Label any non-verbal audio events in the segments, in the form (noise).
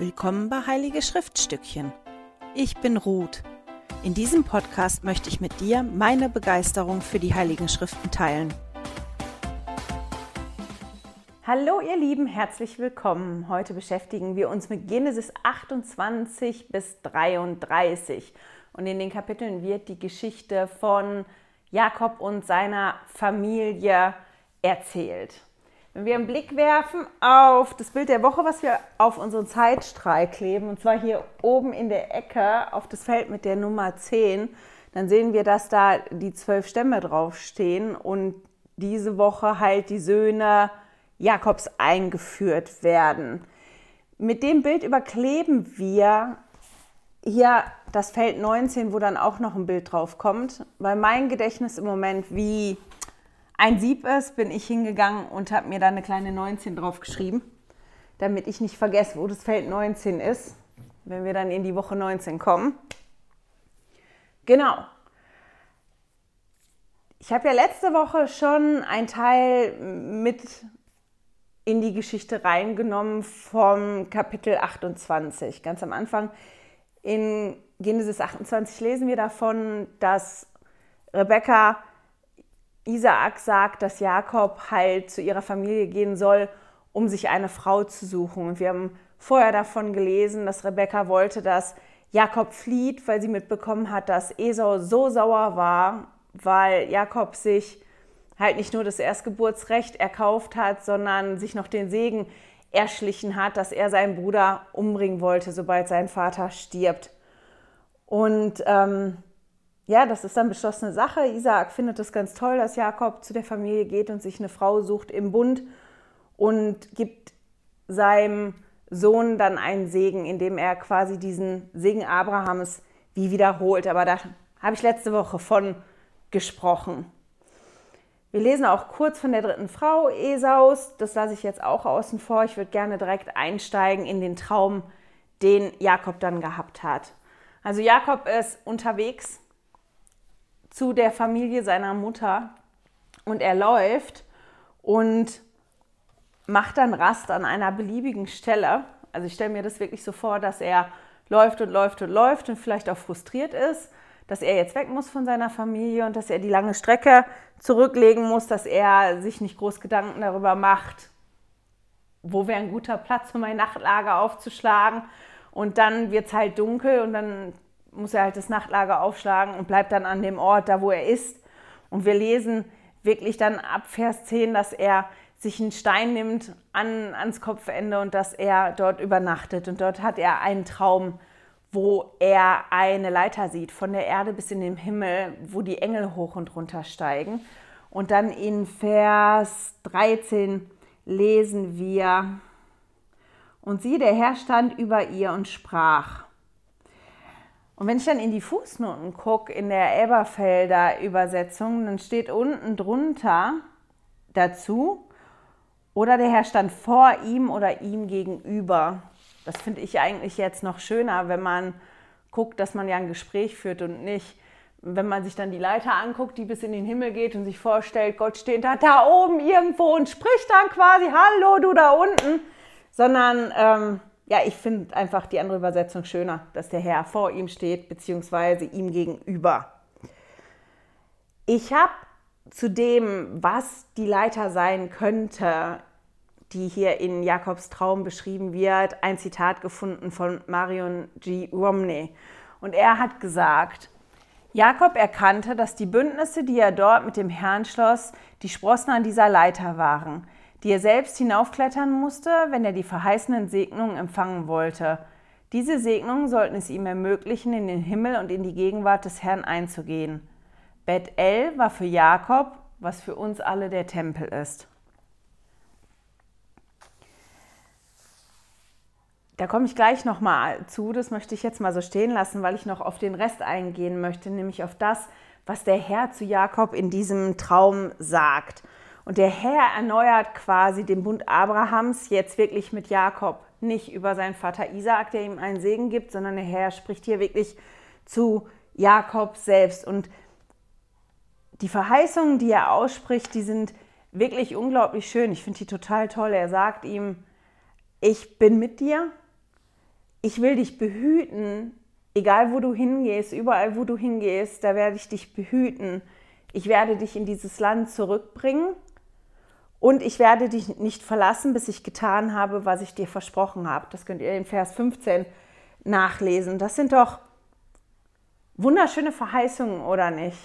Willkommen bei Heilige Schriftstückchen. Ich bin Ruth. In diesem Podcast möchte ich mit dir meine Begeisterung für die Heiligen Schriften teilen. Hallo ihr Lieben, herzlich willkommen. Heute beschäftigen wir uns mit Genesis 28 bis 33 und in den Kapiteln wird die Geschichte von Jakob und seiner Familie erzählt. Wenn wir einen Blick werfen auf das Bild der Woche, was wir auf unseren Zeitstrahl kleben, und zwar hier oben in der Ecke auf das Feld mit der Nummer 10, dann sehen wir, dass da die zwölf Stämme draufstehen und diese Woche halt die Söhne Jakobs eingeführt werden. Mit dem Bild überkleben wir hier das Feld 19, wo dann auch noch ein Bild drauf kommt, weil mein Gedächtnis im Moment wie ein Sieb ist, bin ich hingegangen und habe mir da eine kleine 19 drauf geschrieben, damit ich nicht vergesse, wo das Feld 19 ist, wenn wir dann in die Woche 19 kommen. Genau. Ich habe ja letzte Woche schon einen Teil mit in die Geschichte reingenommen vom Kapitel 28. Ganz am Anfang in Genesis 28 lesen wir davon, dass Rebekka Isaak sagt, dass Jakob halt zu ihrer Familie gehen soll, um sich eine Frau zu suchen. Und wir haben vorher davon gelesen, dass Rebekka wollte, dass Jakob flieht, weil sie mitbekommen hat, dass Esau so sauer war, weil Jakob sich halt nicht nur das Erstgeburtsrecht erkauft hat, sondern sich noch den Segen erschlichen hat, dass er seinen Bruder umbringen wollte, sobald sein Vater stirbt. Und ähm, ja, das ist dann beschlossene Sache. Isaak findet es ganz toll, dass Jakob zu der Familie geht und sich eine Frau sucht im Bund und gibt seinem Sohn dann einen Segen, indem er quasi diesen Segen Abrahams wie wiederholt. Aber da habe ich letzte Woche von gesprochen. Wir lesen auch kurz von der dritten Frau Esaus. Das lasse ich jetzt auch außen vor. Ich würde gerne direkt einsteigen in den Traum, den Jakob dann gehabt hat. Also Jakob ist unterwegs zu der Familie seiner Mutter und er läuft und macht dann Rast an einer beliebigen Stelle. Also ich stelle mir das wirklich so vor, dass er läuft und läuft und läuft und vielleicht auch frustriert ist, dass er jetzt weg muss von seiner Familie und dass er die lange Strecke zurücklegen muss, dass er sich nicht groß Gedanken darüber macht, wo wäre ein guter Platz, um ein Nachtlager aufzuschlagen. Und dann wird es halt dunkel und dann muss er halt das Nachtlager aufschlagen und bleibt dann an dem Ort, da wo er ist. Und wir lesen wirklich dann ab Vers 10, dass er sich einen Stein nimmt an, ans Kopfende und dass er dort übernachtet. Und dort hat er einen Traum, wo er eine Leiter sieht, von der Erde bis in den Himmel, wo die Engel hoch und runter steigen. Und dann in Vers 13 lesen wir, und sie, der Herr stand über ihr und sprach, und wenn ich dann in die Fußnoten gucke, in der Elberfelder Übersetzung, dann steht unten drunter dazu, oder der Herr stand vor ihm oder ihm gegenüber. Das finde ich eigentlich jetzt noch schöner, wenn man guckt, dass man ja ein Gespräch führt und nicht, wenn man sich dann die Leiter anguckt, die bis in den Himmel geht und sich vorstellt, Gott steht da, da oben irgendwo und spricht dann quasi, hallo du da unten, sondern ähm, ja, ich finde einfach die andere Übersetzung schöner, dass der Herr vor ihm steht, beziehungsweise ihm gegenüber. Ich habe zu dem, was die Leiter sein könnte, die hier in Jakobs Traum beschrieben wird, ein Zitat gefunden von Marion G. Romney. Und er hat gesagt, Jakob erkannte, dass die Bündnisse, die er dort mit dem Herrn schloss, die Sprossen an dieser Leiter waren die er selbst hinaufklettern musste, wenn er die verheißenen Segnungen empfangen wollte. Diese Segnungen sollten es ihm ermöglichen, in den Himmel und in die Gegenwart des Herrn einzugehen. Bet El war für Jakob, was für uns alle der Tempel ist. Da komme ich gleich nochmal zu, das möchte ich jetzt mal so stehen lassen, weil ich noch auf den Rest eingehen möchte, nämlich auf das, was der Herr zu Jakob in diesem Traum sagt. Und der Herr erneuert quasi den Bund Abrahams jetzt wirklich mit Jakob, nicht über seinen Vater Isaak, der ihm einen Segen gibt, sondern der Herr spricht hier wirklich zu Jakob selbst. Und die Verheißungen, die er ausspricht, die sind wirklich unglaublich schön. Ich finde die total toll. Er sagt ihm, ich bin mit dir, ich will dich behüten, egal wo du hingehst, überall wo du hingehst, da werde ich dich behüten. Ich werde dich in dieses Land zurückbringen und ich werde dich nicht verlassen, bis ich getan habe, was ich dir versprochen habe. Das könnt ihr in Vers 15 nachlesen. Das sind doch wunderschöne Verheißungen, oder nicht?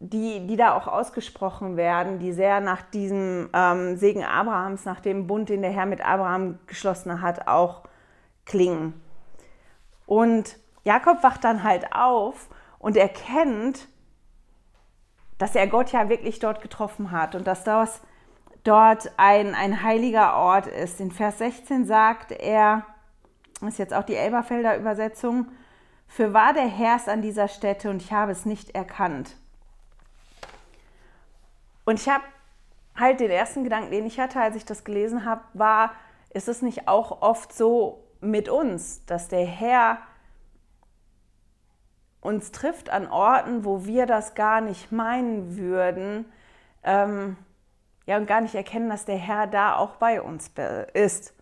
Die, die da auch ausgesprochen werden, die sehr nach diesem ähm, Segen Abrahams, nach dem Bund, den der Herr mit Abraham geschlossen hat, auch klingen. Und Jakob wacht dann halt auf und erkennt, dass er Gott ja wirklich dort getroffen hat und dass das dort ein, ein heiliger Ort ist. In Vers 16 sagt er, das ist jetzt auch die Elberfelder Übersetzung, für wahr der Herr ist an dieser Stätte und ich habe es nicht erkannt. Und ich habe halt den ersten Gedanken, den ich hatte, als ich das gelesen habe, war, ist es nicht auch oft so mit uns, dass der Herr uns trifft an Orten, wo wir das gar nicht meinen würden, ähm, ja, und gar nicht erkennen, dass der Herr da auch bei uns ist.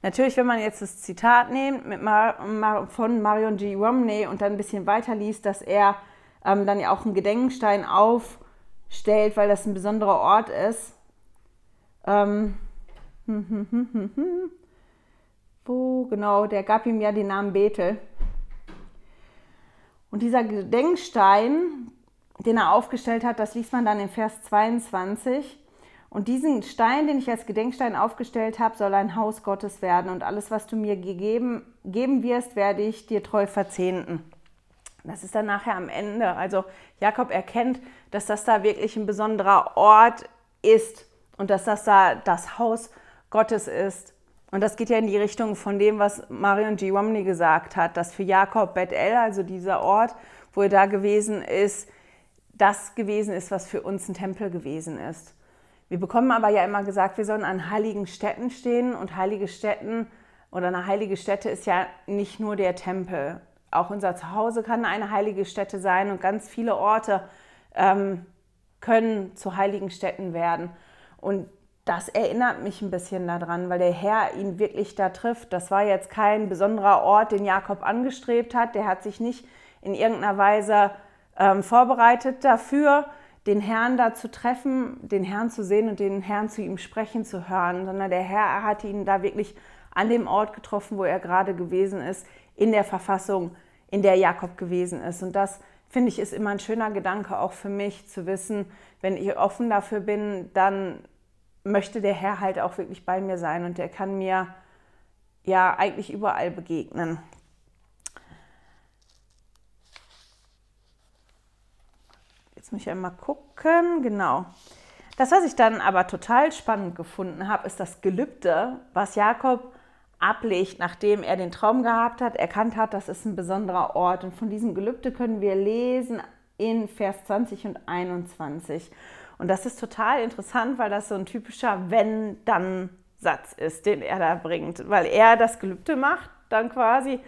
Natürlich, wenn man jetzt das Zitat nimmt mit Mar Mar von Marion G. Romney und dann ein bisschen weiter liest, dass er ähm, dann ja auch einen Gedenkstein aufstellt, weil das ein besonderer Ort ist. Ähm, hm, hm, hm. Wo genau, der gab ihm ja den Namen Bethel. Und dieser Gedenkstein, den er aufgestellt hat, das liest man dann in Vers 22. Und diesen Stein, den ich als Gedenkstein aufgestellt habe, soll ein Haus Gottes werden. Und alles, was du mir gegeben, geben wirst, werde ich dir treu verzehnten. Das ist dann nachher am Ende. Also Jakob erkennt, dass das da wirklich ein besonderer Ort ist und dass das da das Haus Gottes ist. Und das geht ja in die Richtung von dem, was Marion G. Romney gesagt hat, dass für Jakob Bethel, also dieser Ort, wo er da gewesen ist, das gewesen ist, was für uns ein Tempel gewesen ist. Wir bekommen aber ja immer gesagt, wir sollen an heiligen Städten stehen und heilige Städten oder eine heilige Stätte ist ja nicht nur der Tempel. Auch unser Zuhause kann eine heilige Stätte sein und ganz viele Orte ähm, können zu heiligen Städten werden. Und das erinnert mich ein bisschen daran, weil der Herr ihn wirklich da trifft. Das war jetzt kein besonderer Ort, den Jakob angestrebt hat. Der hat sich nicht in irgendeiner Weise ähm, vorbereitet dafür, den Herrn da zu treffen, den Herrn zu sehen und den Herrn zu ihm sprechen zu hören, sondern der Herr hat ihn da wirklich an dem Ort getroffen, wo er gerade gewesen ist, in der Verfassung, in der Jakob gewesen ist. Und das finde ich ist immer ein schöner Gedanke auch für mich zu wissen, wenn ich offen dafür bin, dann möchte der Herr halt auch wirklich bei mir sein und der kann mir ja eigentlich überall begegnen. Jetzt muss ich einmal gucken. Genau. Das, was ich dann aber total spannend gefunden habe, ist das Gelübde, was Jakob ablegt, nachdem er den Traum gehabt hat, erkannt hat, das ist ein besonderer Ort. Und von diesem Gelübde können wir lesen in Vers 20 und 21. Und das ist total interessant, weil das so ein typischer Wenn-Dann-Satz ist, den er da bringt. Weil er das Gelübde macht, dann quasi,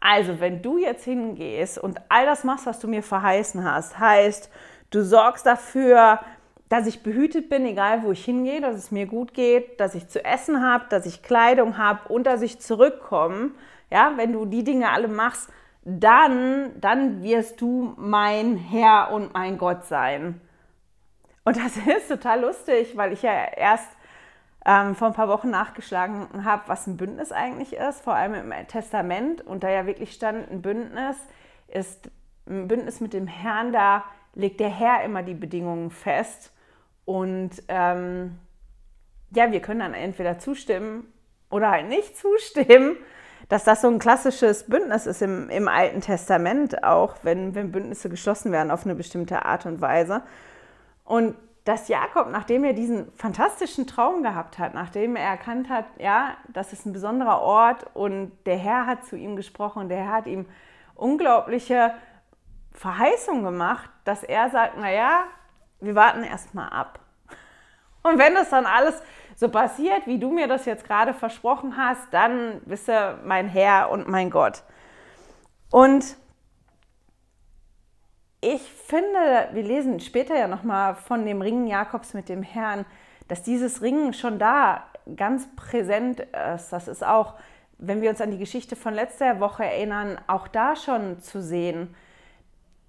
also wenn du jetzt hingehst und all das machst, was du mir verheißen hast, heißt, Du sorgst dafür, dass ich behütet bin, egal wo ich hingehe, dass es mir gut geht, dass ich zu essen habe, dass ich Kleidung habe und dass ich zurückkomme. Ja, wenn du die Dinge alle machst, dann, dann wirst du mein Herr und mein Gott sein. Und das (laughs) ist total lustig, weil ich ja erst ähm, vor ein paar Wochen nachgeschlagen habe, was ein Bündnis eigentlich ist, vor allem im Testament. Und da ja wirklich stand, ein Bündnis ist ein Bündnis mit dem Herrn, da legt der Herr immer die Bedingungen fest. Und ähm, ja, wir können dann entweder zustimmen oder halt nicht (laughs) zustimmen, dass das so ein klassisches Bündnis ist im, im Alten Testament, auch wenn, wenn Bündnisse geschlossen werden auf eine bestimmte Art und Weise. Und dass Jakob, nachdem er diesen fantastischen Traum gehabt hat, nachdem er erkannt hat, ja, das ist ein besonderer Ort und der Herr hat zu ihm gesprochen, der Herr hat ihm unglaubliche Verheißung gemacht, dass er sagt, naja, wir warten erstmal ab. Und wenn das dann alles so passiert, wie du mir das jetzt gerade versprochen hast, dann wisse mein Herr und mein Gott. Und ich finde, wir lesen später ja nochmal von dem Ringen Jakobs mit dem Herrn, dass dieses Ringen schon da ganz präsent ist. Das ist auch wenn wir uns an die Geschichte von letzter Woche erinnern, auch da schon zu sehen.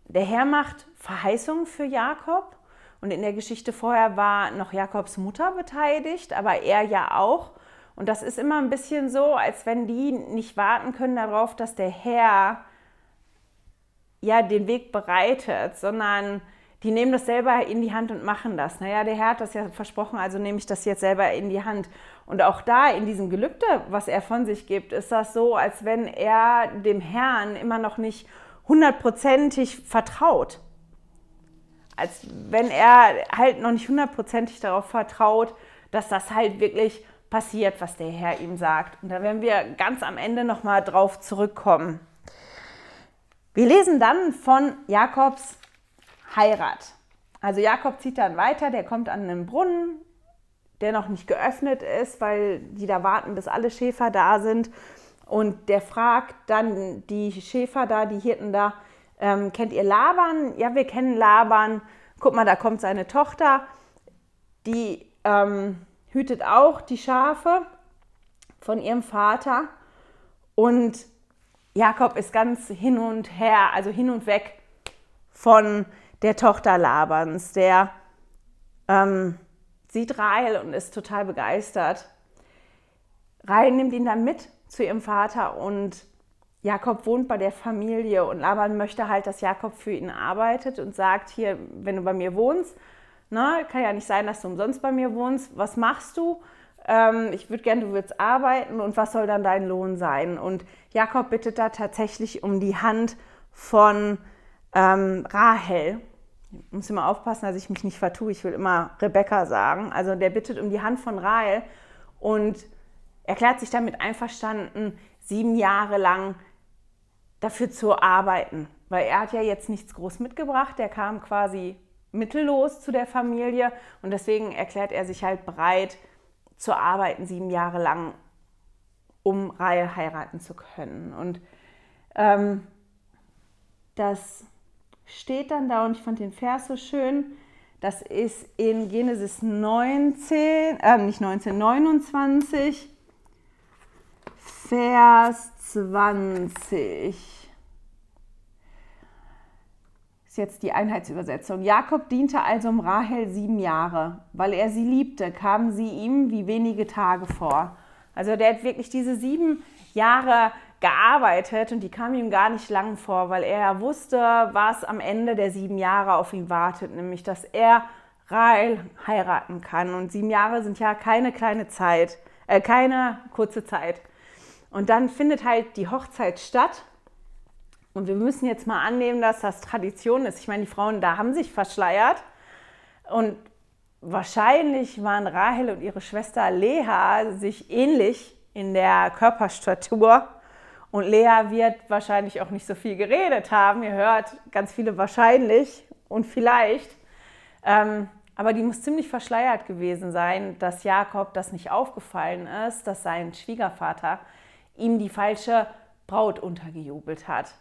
Der Herr macht Verheißungen für Jakob und in der Geschichte vorher war noch Jakobs Mutter beteiligt, aber er ja auch. Und das ist immer ein bisschen so, als wenn die nicht warten können darauf, dass der Herr ja den Weg bereitet, sondern die nehmen das selber in die Hand und machen das. Naja, der Herr hat das ja versprochen, also nehme ich das jetzt selber in die Hand. Und auch da in diesem Gelübde, was er von sich gibt, ist das so, als wenn er dem Herrn immer noch nicht hundertprozentig vertraut. Als wenn er halt noch nicht hundertprozentig darauf vertraut, dass das halt wirklich passiert, was der Herr ihm sagt. Und da werden wir ganz am Ende nochmal drauf zurückkommen. Wir lesen dann von Jakobs Heirat. Also Jakob zieht dann weiter, der kommt an einen Brunnen, der noch nicht geöffnet ist, weil die da warten, bis alle Schäfer da sind. Und der fragt dann die Schäfer da, die Hirten da, ähm, kennt ihr Laban? Ja, wir kennen Laban. Guck mal, da kommt seine Tochter, die ähm, hütet auch die Schafe von ihrem Vater. Und Jakob ist ganz hin und her, also hin und weg von der Tochter Labans. Der ähm, sieht Rahel und ist total begeistert. Rahel nimmt ihn dann mit zu ihrem Vater und Jakob wohnt bei der Familie und Laban möchte halt, dass Jakob für ihn arbeitet und sagt, hier, wenn du bei mir wohnst, ne, kann ja nicht sein, dass du umsonst bei mir wohnst, was machst du? Ähm, ich würde gerne, du würdest arbeiten und was soll dann dein Lohn sein? Und Jakob bittet da tatsächlich um die Hand von ähm, Rahel ich muss immer aufpassen, dass ich mich nicht vertue. Ich will immer Rebecca sagen. Also der bittet um die Hand von Rahel und erklärt sich damit einverstanden, sieben Jahre lang dafür zu arbeiten. Weil er hat ja jetzt nichts groß mitgebracht. Der kam quasi mittellos zu der Familie und deswegen erklärt er sich halt bereit zu arbeiten, sieben Jahre lang, um Rahel heiraten zu können. Und ähm, das steht dann da und ich fand den Vers so schön. Das ist in Genesis 19, äh, nicht 19, 29, Vers 20. Ist jetzt die Einheitsübersetzung. Jakob diente also um Rahel sieben Jahre. Weil er sie liebte, kamen sie ihm wie wenige Tage vor. Also der hat wirklich diese sieben Jahre gearbeitet und die kam ihm gar nicht lang vor, weil er wusste, was am Ende der sieben Jahre auf ihn wartet, nämlich dass er Rahel heiraten kann. Und sieben Jahre sind ja keine kleine Zeit, äh, keine kurze Zeit. Und dann findet halt die Hochzeit statt. Und wir müssen jetzt mal annehmen, dass das Tradition ist. Ich meine, die Frauen da haben sich verschleiert. Und wahrscheinlich waren Rahel und ihre Schwester Leha sich ähnlich in der Körperstatur. Und Lea wird wahrscheinlich auch nicht so viel geredet haben. Ihr hört ganz viele wahrscheinlich und vielleicht. Ähm, aber die muss ziemlich verschleiert gewesen sein, dass Jakob das nicht aufgefallen ist, dass sein Schwiegervater ihm die falsche Braut untergejubelt hat.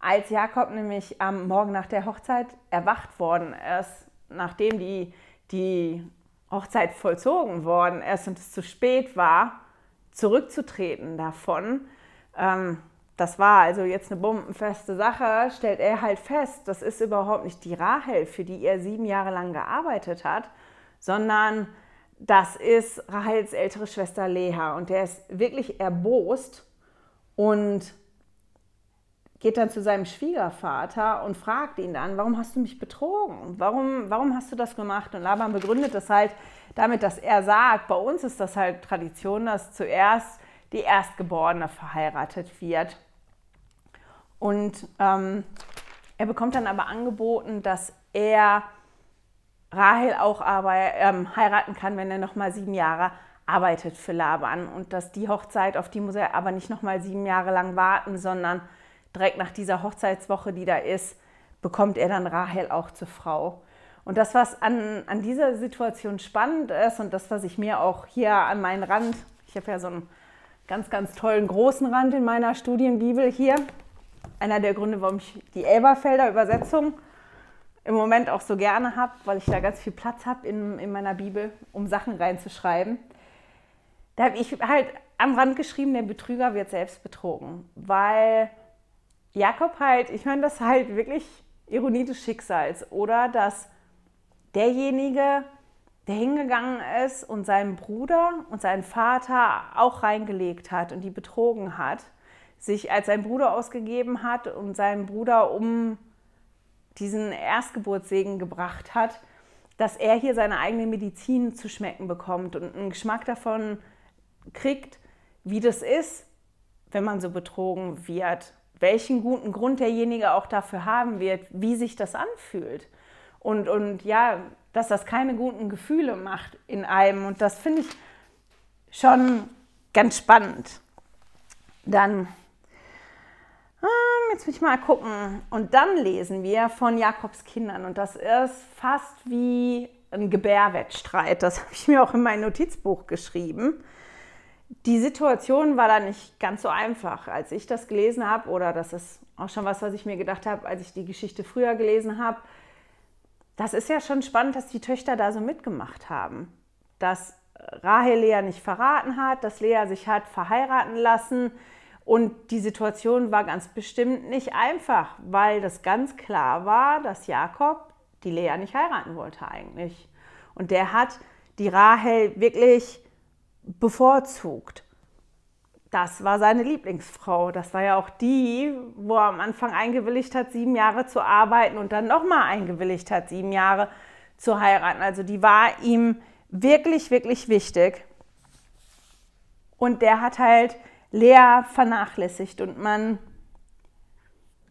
Als Jakob nämlich am Morgen nach der Hochzeit erwacht worden ist, nachdem die, die Hochzeit vollzogen worden ist und es zu spät war, zurückzutreten davon, ähm, das war also jetzt eine bombenfeste Sache, stellt er halt fest, das ist überhaupt nicht die Rahel, für die er sieben Jahre lang gearbeitet hat, sondern das ist Rahels ältere Schwester Leha. Und der ist wirklich erbost und geht dann zu seinem Schwiegervater und fragt ihn dann, warum hast du mich betrogen? Warum, warum hast du das gemacht? Und Laban begründet das halt damit, dass er sagt, bei uns ist das halt Tradition, dass zuerst die Erstgeborene verheiratet wird. Und ähm, er bekommt dann aber angeboten, dass er Rahel auch ähm, heiraten kann, wenn er noch mal sieben Jahre arbeitet für Laban. Und dass die Hochzeit, auf die muss er aber nicht noch mal sieben Jahre lang warten, sondern direkt nach dieser Hochzeitswoche, die da ist, bekommt er dann Rahel auch zur Frau. Und das, was an, an dieser Situation spannend ist und das, was ich mir auch hier an meinen Rand, ich habe ja so ein ganz, ganz tollen großen Rand in meiner Studienbibel hier. Einer der Gründe, warum ich die Elberfelder Übersetzung im Moment auch so gerne habe, weil ich da ganz viel Platz habe in, in meiner Bibel, um Sachen reinzuschreiben. Da habe ich halt am Rand geschrieben, der Betrüger wird selbst betrogen, weil Jakob halt, ich meine, das halt wirklich Ironie des Schicksals, oder dass derjenige, der hingegangen ist und seinen Bruder und seinen Vater auch reingelegt hat und die betrogen hat, sich als sein Bruder ausgegeben hat und seinen Bruder um diesen Erstgeburtssegen gebracht hat, dass er hier seine eigene Medizin zu schmecken bekommt und einen Geschmack davon kriegt, wie das ist, wenn man so betrogen wird, welchen guten Grund derjenige auch dafür haben wird, wie sich das anfühlt. Und, und ja, dass das keine guten Gefühle macht in einem. Und das finde ich schon ganz spannend. Dann, jetzt will ich mal gucken. Und dann lesen wir von Jakobs Kindern. Und das ist fast wie ein Gebärwettstreit. Das (laughs) habe ich mir auch in mein Notizbuch geschrieben die Situation war da nicht ganz so einfach. Als ich das gelesen habe, oder das ist auch schon was, was ich mir gedacht habe, als ich die Geschichte früher gelesen habe, das ist ja schon spannend, dass die Töchter da so mitgemacht haben. Dass Rahel Lea nicht verraten hat, dass Lea sich hat verheiraten lassen. Und die Situation war ganz bestimmt nicht einfach, weil das ganz klar war, dass Jakob die Lea nicht heiraten wollte eigentlich. Und der hat die Rahel wirklich bevorzugt. Das war seine Lieblingsfrau. Das war ja auch die, wo er am Anfang eingewilligt hat, sieben Jahre zu arbeiten und dann nochmal eingewilligt hat, sieben Jahre zu heiraten. Also die war ihm wirklich, wirklich wichtig. Und der hat halt Lea vernachlässigt. Und man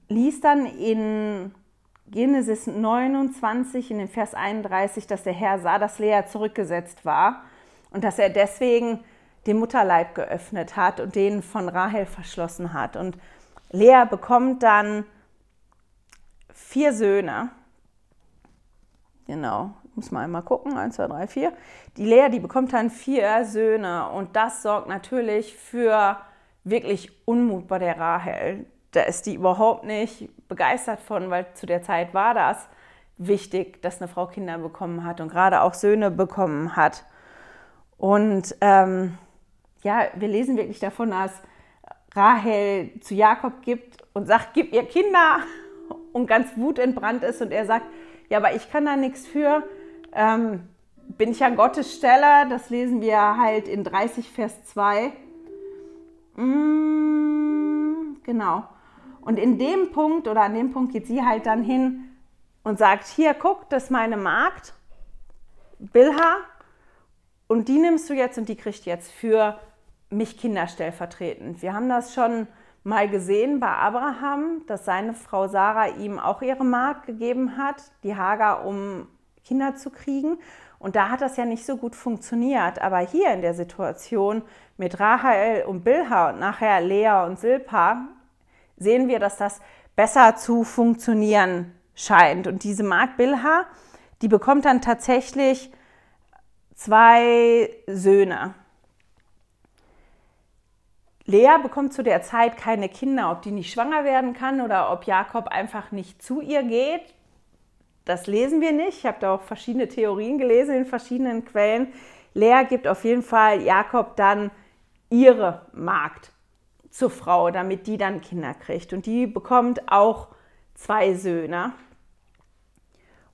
liest dann in Genesis 29, in dem Vers 31, dass der Herr sah, dass Lea zurückgesetzt war und dass er deswegen den Mutterleib geöffnet hat und den von Rahel verschlossen hat. Und Lea bekommt dann vier Söhne. Genau, muss man einmal gucken. Eins, zwei, drei, vier. Die Lea, die bekommt dann vier Söhne und das sorgt natürlich für wirklich Unmut bei der Rahel. Da ist die überhaupt nicht begeistert von, weil zu der Zeit war das wichtig, dass eine Frau Kinder bekommen hat und gerade auch Söhne bekommen hat. Und ähm, ja, wir lesen wirklich davon, dass Rahel zu Jakob gibt und sagt, gib ihr Kinder (laughs) und ganz wutentbrannt ist und er sagt, ja, aber ich kann da nichts für. Ähm, bin ich an Gottes Stelle? Das lesen wir halt in 30 Vers 2. Mm, genau. Und in dem Punkt oder an dem Punkt geht sie halt dann hin und sagt, hier, guck, das ist meine Magd, Bilha, und die nimmst du jetzt und die kriegt jetzt für mich Kinder stellvertretend. Wir haben das schon mal gesehen bei Abraham, dass seine Frau Sarah ihm auch ihre Magd gegeben hat, die Hagar, um Kinder zu kriegen. Und da hat das ja nicht so gut funktioniert. Aber hier in der Situation mit Rahel und Bilha und nachher Lea und Silpa sehen wir, dass das besser zu funktionieren scheint. Und diese Magd Bilha, die bekommt dann tatsächlich zwei Söhne. Lea bekommt zu der Zeit keine Kinder, ob die nicht schwanger werden kann oder ob Jakob einfach nicht zu ihr geht. Das lesen wir nicht. Ich habe da auch verschiedene Theorien gelesen in verschiedenen Quellen. Lea gibt auf jeden Fall Jakob dann ihre Magd zur Frau, damit die dann Kinder kriegt. Und die bekommt auch zwei Söhne.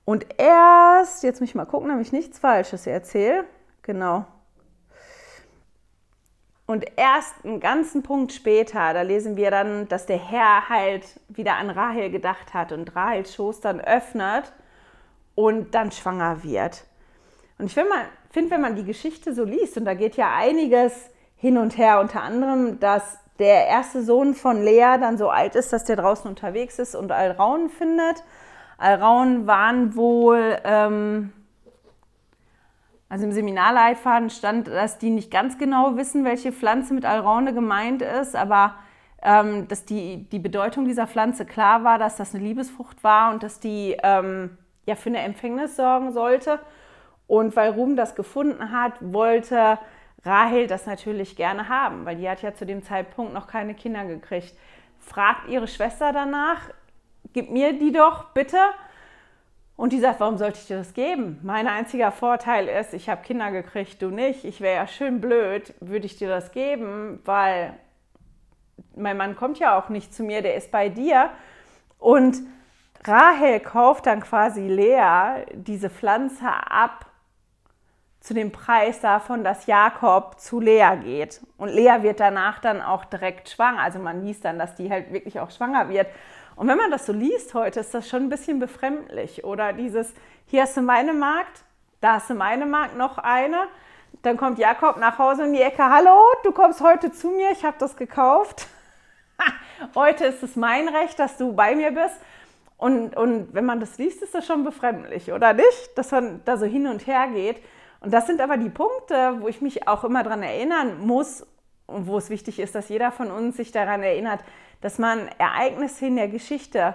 Und erst, jetzt muss ich mal gucken, damit ich nichts Falsches erzähle. Genau. Und erst einen ganzen Punkt später, da lesen wir dann, dass der Herr halt wieder an Rahel gedacht hat und Rahels Schoß dann öffnet und dann schwanger wird. Und ich finde, wenn man die Geschichte so liest, und da geht ja einiges hin und her, unter anderem, dass der erste Sohn von Lea dann so alt ist, dass der draußen unterwegs ist und Alraun findet Alraun waren wohl, ähm, also im Seminarleitfaden stand, dass die nicht ganz genau wissen, welche Pflanze mit Alraune gemeint ist, aber ähm, dass die, die Bedeutung dieser Pflanze klar war, dass das eine Liebesfrucht war und dass die ähm, ja für eine Empfängnis sorgen sollte. Und weil Ruben das gefunden hat, wollte Rahel das natürlich gerne haben, weil die hat ja zu dem Zeitpunkt noch keine Kinder gekriegt. Fragt ihre Schwester danach, gib mir die doch bitte. Und die sagt, warum sollte ich dir das geben? Mein einziger Vorteil ist, ich habe Kinder gekriegt, du nicht. Ich wäre ja schön blöd, würde ich dir das geben, weil mein Mann kommt ja auch nicht zu mir, der ist bei dir. Und Rahel kauft dann quasi Lea diese Pflanze ab zu dem Preis davon, dass Jakob zu Lea geht. Und Lea wird danach dann auch direkt schwanger. Also man liest dann, dass die halt wirklich auch schwanger wird. Und wenn man das so liest heute, ist das schon ein bisschen befremdlich. Oder dieses, hier hast du meine Magd, da hast du meine Magd, noch eine. Dann kommt Jakob nach Hause in die Ecke, hallo, du kommst heute zu mir, ich habe das gekauft. (laughs) heute ist es mein Recht, dass du bei mir bist. Und, und wenn man das liest, ist das schon befremdlich, oder nicht? Dass man da so hin und her geht. Und das sind aber die Punkte, wo ich mich auch immer daran erinnern muss und wo es wichtig ist, dass jeder von uns sich daran erinnert, dass man Ereignisse in der Geschichte,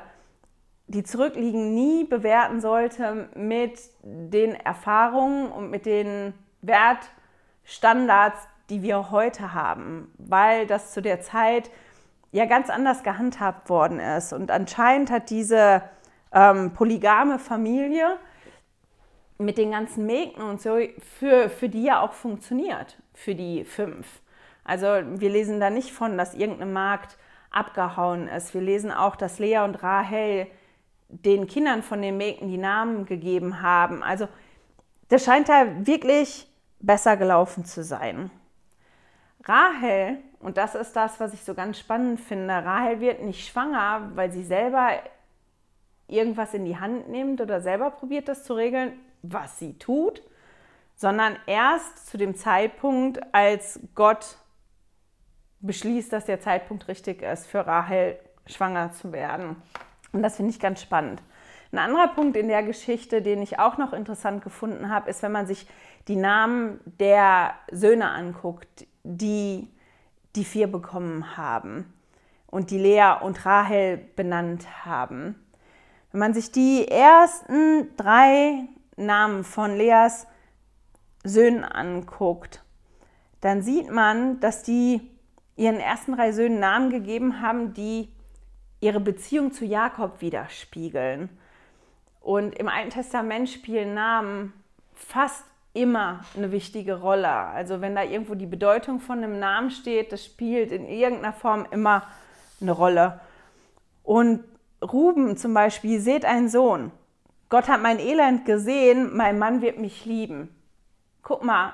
die zurückliegen, nie bewerten sollte mit den Erfahrungen und mit den Wertstandards, die wir heute haben, weil das zu der Zeit ja ganz anders gehandhabt worden ist. Und anscheinend hat diese ähm, polygame Familie mit den ganzen Mägden und so, für, für die ja auch funktioniert, für die fünf. Also wir lesen da nicht von, dass irgendeine Magd abgehauen ist. Wir lesen auch, dass Lea und Rahel den Kindern von den Mägden die Namen gegeben haben. Also das scheint da wirklich besser gelaufen zu sein. Rahel, und das ist das, was ich so ganz spannend finde, Rahel wird nicht schwanger, weil sie selber irgendwas in die Hand nimmt oder selber probiert, das zu regeln, was sie tut, sondern erst zu dem Zeitpunkt, als Gott beschließt, dass der Zeitpunkt richtig ist, für Rahel schwanger zu werden. Und das finde ich ganz spannend. Ein anderer Punkt in der Geschichte, den ich auch noch interessant gefunden habe, ist, wenn man sich die Namen der Söhne anguckt, die die vier bekommen haben und die Lea und Rahel benannt haben. Wenn man sich die ersten drei Namen von Leas Söhnen anguckt, dann sieht man, dass die ihren ersten drei Söhnen Namen gegeben haben, die ihre Beziehung zu Jakob widerspiegeln. Und im Alten Testament spielen Namen fast immer eine wichtige Rolle. Also wenn da irgendwo die Bedeutung von einem Namen steht, das spielt in irgendeiner Form immer eine Rolle. Und Ruben zum Beispiel, seht einen Sohn. Gott hat mein Elend gesehen, mein Mann wird mich lieben. Guck mal,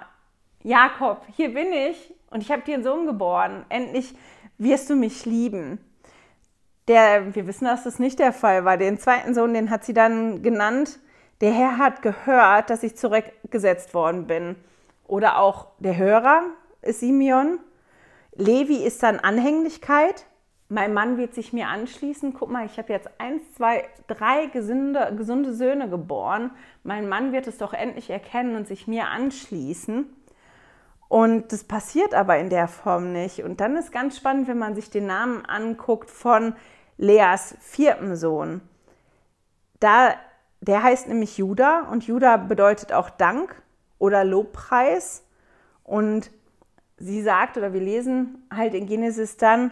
Jakob, hier bin ich und ich habe dir einen Sohn geboren. Endlich wirst du mich lieben. Der, wir wissen, dass das nicht der Fall war. Den zweiten Sohn, den hat sie dann genannt. Der Herr hat gehört, dass ich zurückgesetzt worden bin. Oder auch der Hörer ist Simeon. Levi ist dann Anhänglichkeit mein Mann wird sich mir anschließen. Guck mal, ich habe jetzt eins, zwei, drei gesunde, gesunde Söhne geboren. Mein Mann wird es doch endlich erkennen und sich mir anschließen. Und das passiert aber in der Form nicht. Und dann ist ganz spannend, wenn man sich den Namen anguckt von Leas vierten Sohn. Da, der heißt nämlich Judah und Judah bedeutet auch Dank oder Lobpreis. Und sie sagt, oder wir lesen halt in Genesis dann,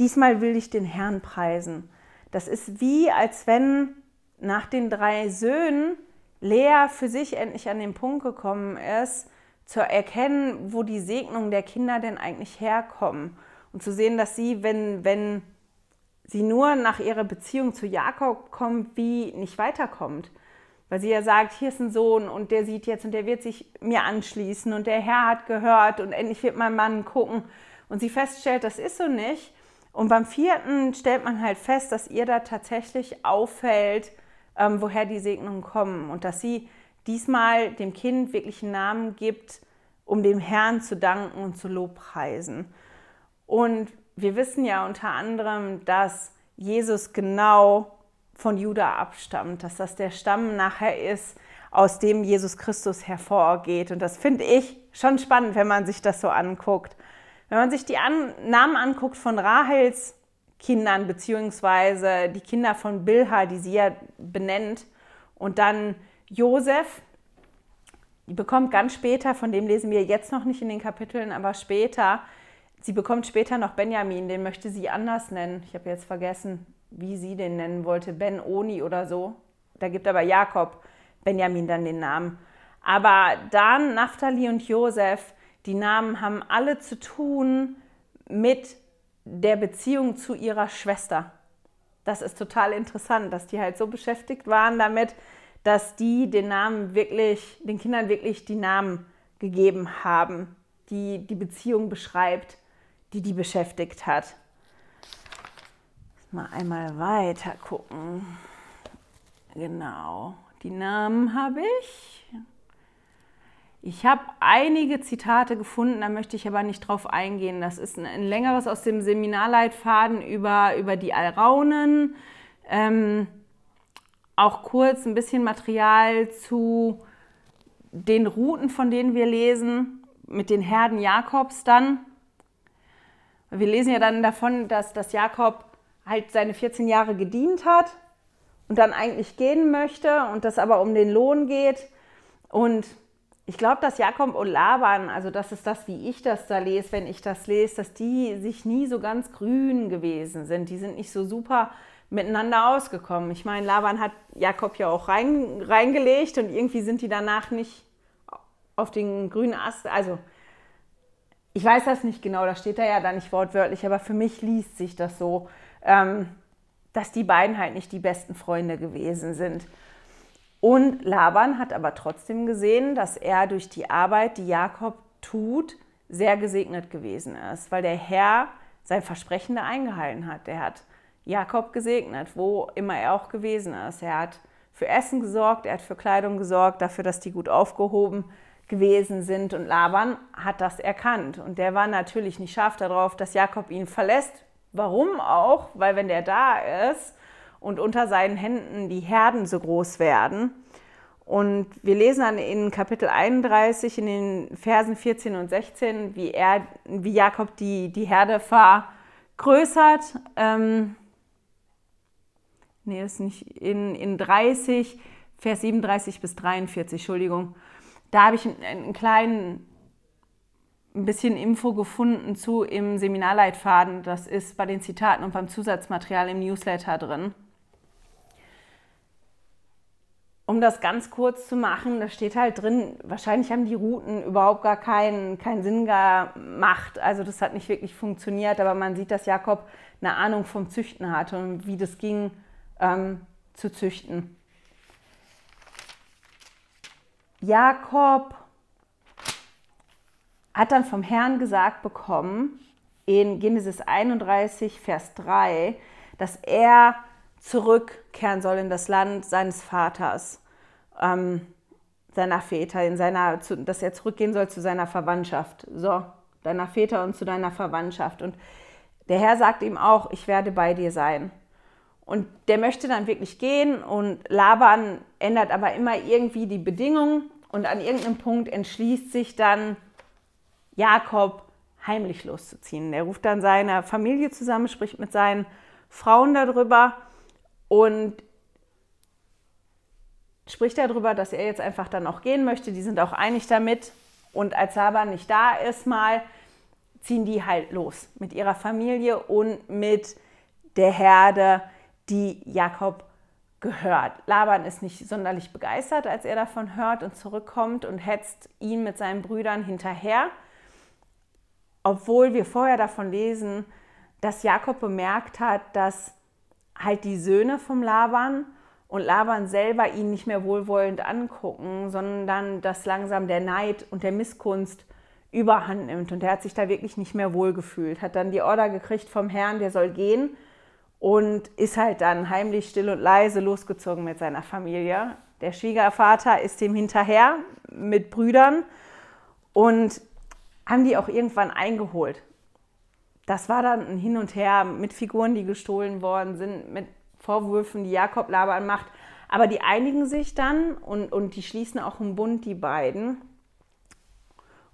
Diesmal will ich den Herrn preisen. Das ist wie, als wenn nach den drei Söhnen Lea für sich endlich an den Punkt gekommen ist, zu erkennen, wo die Segnungen der Kinder denn eigentlich herkommen. Und zu sehen, dass sie, wenn, wenn sie nur nach ihrer Beziehung zu Jakob kommt, wie nicht weiterkommt. Weil sie ja sagt, hier ist ein Sohn und der sieht jetzt und der wird sich mir anschließen und der Herr hat gehört und endlich wird mein Mann gucken. Und sie feststellt, das ist so nicht. Und beim vierten stellt man halt fest, dass ihr da tatsächlich auffällt, ähm, woher die Segnungen kommen und dass sie diesmal dem Kind wirklich einen Namen gibt, um dem Herrn zu danken und zu lobpreisen. Und wir wissen ja unter anderem, dass Jesus genau von Juda abstammt, dass das der Stamm nachher ist, aus dem Jesus Christus hervorgeht. Und das finde ich schon spannend, wenn man sich das so anguckt. Wenn man sich die An Namen anguckt von Rahels Kindern, beziehungsweise die Kinder von Bilha, die sie ja benennt, und dann Josef, die bekommt ganz später, von dem lesen wir jetzt noch nicht in den Kapiteln, aber später, sie bekommt später noch Benjamin, den möchte sie anders nennen. Ich habe jetzt vergessen, wie sie den nennen wollte, Ben Oni oder so. Da gibt aber Jakob Benjamin dann den Namen. Aber Dan, Naphtali und Josef, die Namen haben alle zu tun mit der Beziehung zu ihrer Schwester. Das ist total interessant, dass die halt so beschäftigt waren damit, dass die den Namen wirklich, den Kindern wirklich die Namen gegeben haben, die die Beziehung beschreibt, die die beschäftigt hat. Mal einmal weiter gucken. Genau, die Namen habe ich. Ich habe einige Zitate gefunden, da möchte ich aber nicht drauf eingehen. Das ist ein, längeres aus dem Seminarleitfaden über, über die Alraunen. Ähm, auch kurz ein bisschen Material zu den Routen, von denen wir lesen, mit den Herden Jakobs dann. Wir lesen ja dann davon, dass, dass Jakob halt seine 14 Jahre gedient hat und dann eigentlich gehen möchte und das aber um den Lohn geht. Und ich glaube, dass Jakob und Laban, also das ist das, wie ich das da lese, wenn ich das lese, dass die sich nie so ganz grün gewesen sind. Die sind nicht so super miteinander ausgekommen. Ich meine, Laban hat Jakob ja auch rein, reingelegt und irgendwie sind die danach nicht auf den grünen Ast. Also, ich weiß das nicht genau, da steht da ja da nicht wortwörtlich, aber für mich liest sich das so, ähm, dass die beiden halt nicht die besten Freunde gewesen sind. Und Laban hat aber trotzdem gesehen, dass er durch die Arbeit, die Jakob tut, sehr gesegnet gewesen ist, weil der Herr sein Versprechen da eingehalten hat. Er hat Jakob gesegnet, wo immer er auch gewesen ist. Er hat für Essen gesorgt, er hat für Kleidung gesorgt, dafür, dass die gut aufgehoben gewesen sind. Und Laban hat das erkannt. Und der war natürlich nicht scharf darauf, dass Jakob ihn verlässt. Warum auch? Weil wenn der da ist, und unter seinen Händen die Herden so groß werden. Und wir lesen dann in Kapitel 31 in den Versen 14 und 16, wie, er, wie Jakob die, die Herde vergrößert. Ähm, nee, ist nicht in, in 30, Vers 37 bis 43, Entschuldigung. Da habe ich einen, einen kleinen ein bisschen Info gefunden zu im Seminarleitfaden. Das ist bei den Zitaten und beim Zusatzmaterial im Newsletter drin um das ganz kurz zu machen, da steht halt drin, wahrscheinlich haben die Routen überhaupt gar keinen, keinen Sinn gemacht. Also das hat nicht wirklich funktioniert, aber man sieht, dass Jakob eine Ahnung vom Züchten hatte und wie das ging ähm, zu züchten. Jakob hat dann vom Herrn gesagt bekommen, in Genesis 31, Vers 3, dass er zurückkehren soll in das Land seines Vaters, ähm, seiner Väter, in seiner, zu, dass er zurückgehen soll zu seiner Verwandtschaft. So, deiner Väter und zu deiner Verwandtschaft. Und der Herr sagt ihm auch, ich werde bei dir sein. Und der möchte dann wirklich gehen und Laban ändert aber immer irgendwie die Bedingungen und an irgendeinem Punkt entschließt sich dann Jakob heimlich loszuziehen. Er ruft dann seine Familie zusammen, spricht mit seinen Frauen darüber und spricht darüber, dass er jetzt einfach dann auch gehen möchte. Die sind auch einig damit. Und als Laban nicht da ist, mal ziehen die halt los mit ihrer Familie und mit der Herde, die Jakob gehört. Laban ist nicht sonderlich begeistert, als er davon hört und zurückkommt und hetzt ihn mit seinen Brüdern hinterher, obwohl wir vorher davon lesen, dass Jakob bemerkt hat, dass halt die Söhne vom Laban und Laban selber ihn nicht mehr wohlwollend angucken, sondern dass langsam der Neid und der Missgunst überhand nimmt. Und er hat sich da wirklich nicht mehr wohlgefühlt, hat dann die Order gekriegt vom Herrn, der soll gehen und ist halt dann heimlich still und leise losgezogen mit seiner Familie. Der Schwiegervater ist dem hinterher mit Brüdern und haben die auch irgendwann eingeholt das war dann ein Hin und Her mit Figuren, die gestohlen worden sind, mit Vorwürfen, die Jakob Laban macht. Aber die einigen sich dann und, und die schließen auch einen Bund, die beiden.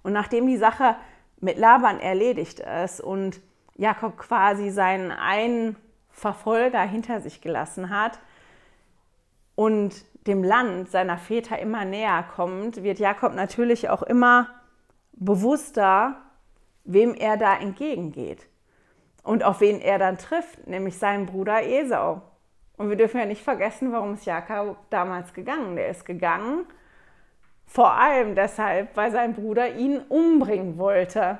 Und nachdem die Sache mit Laban erledigt ist und Jakob quasi seinen einen Verfolger hinter sich gelassen hat und dem Land seiner Väter immer näher kommt, wird Jakob natürlich auch immer bewusster, wem er da entgegengeht und auf wen er dann trifft, nämlich seinen Bruder Esau. Und wir dürfen ja nicht vergessen, warum ist Jakob damals gegangen. Der ist gegangen, vor allem deshalb, weil sein Bruder ihn umbringen wollte.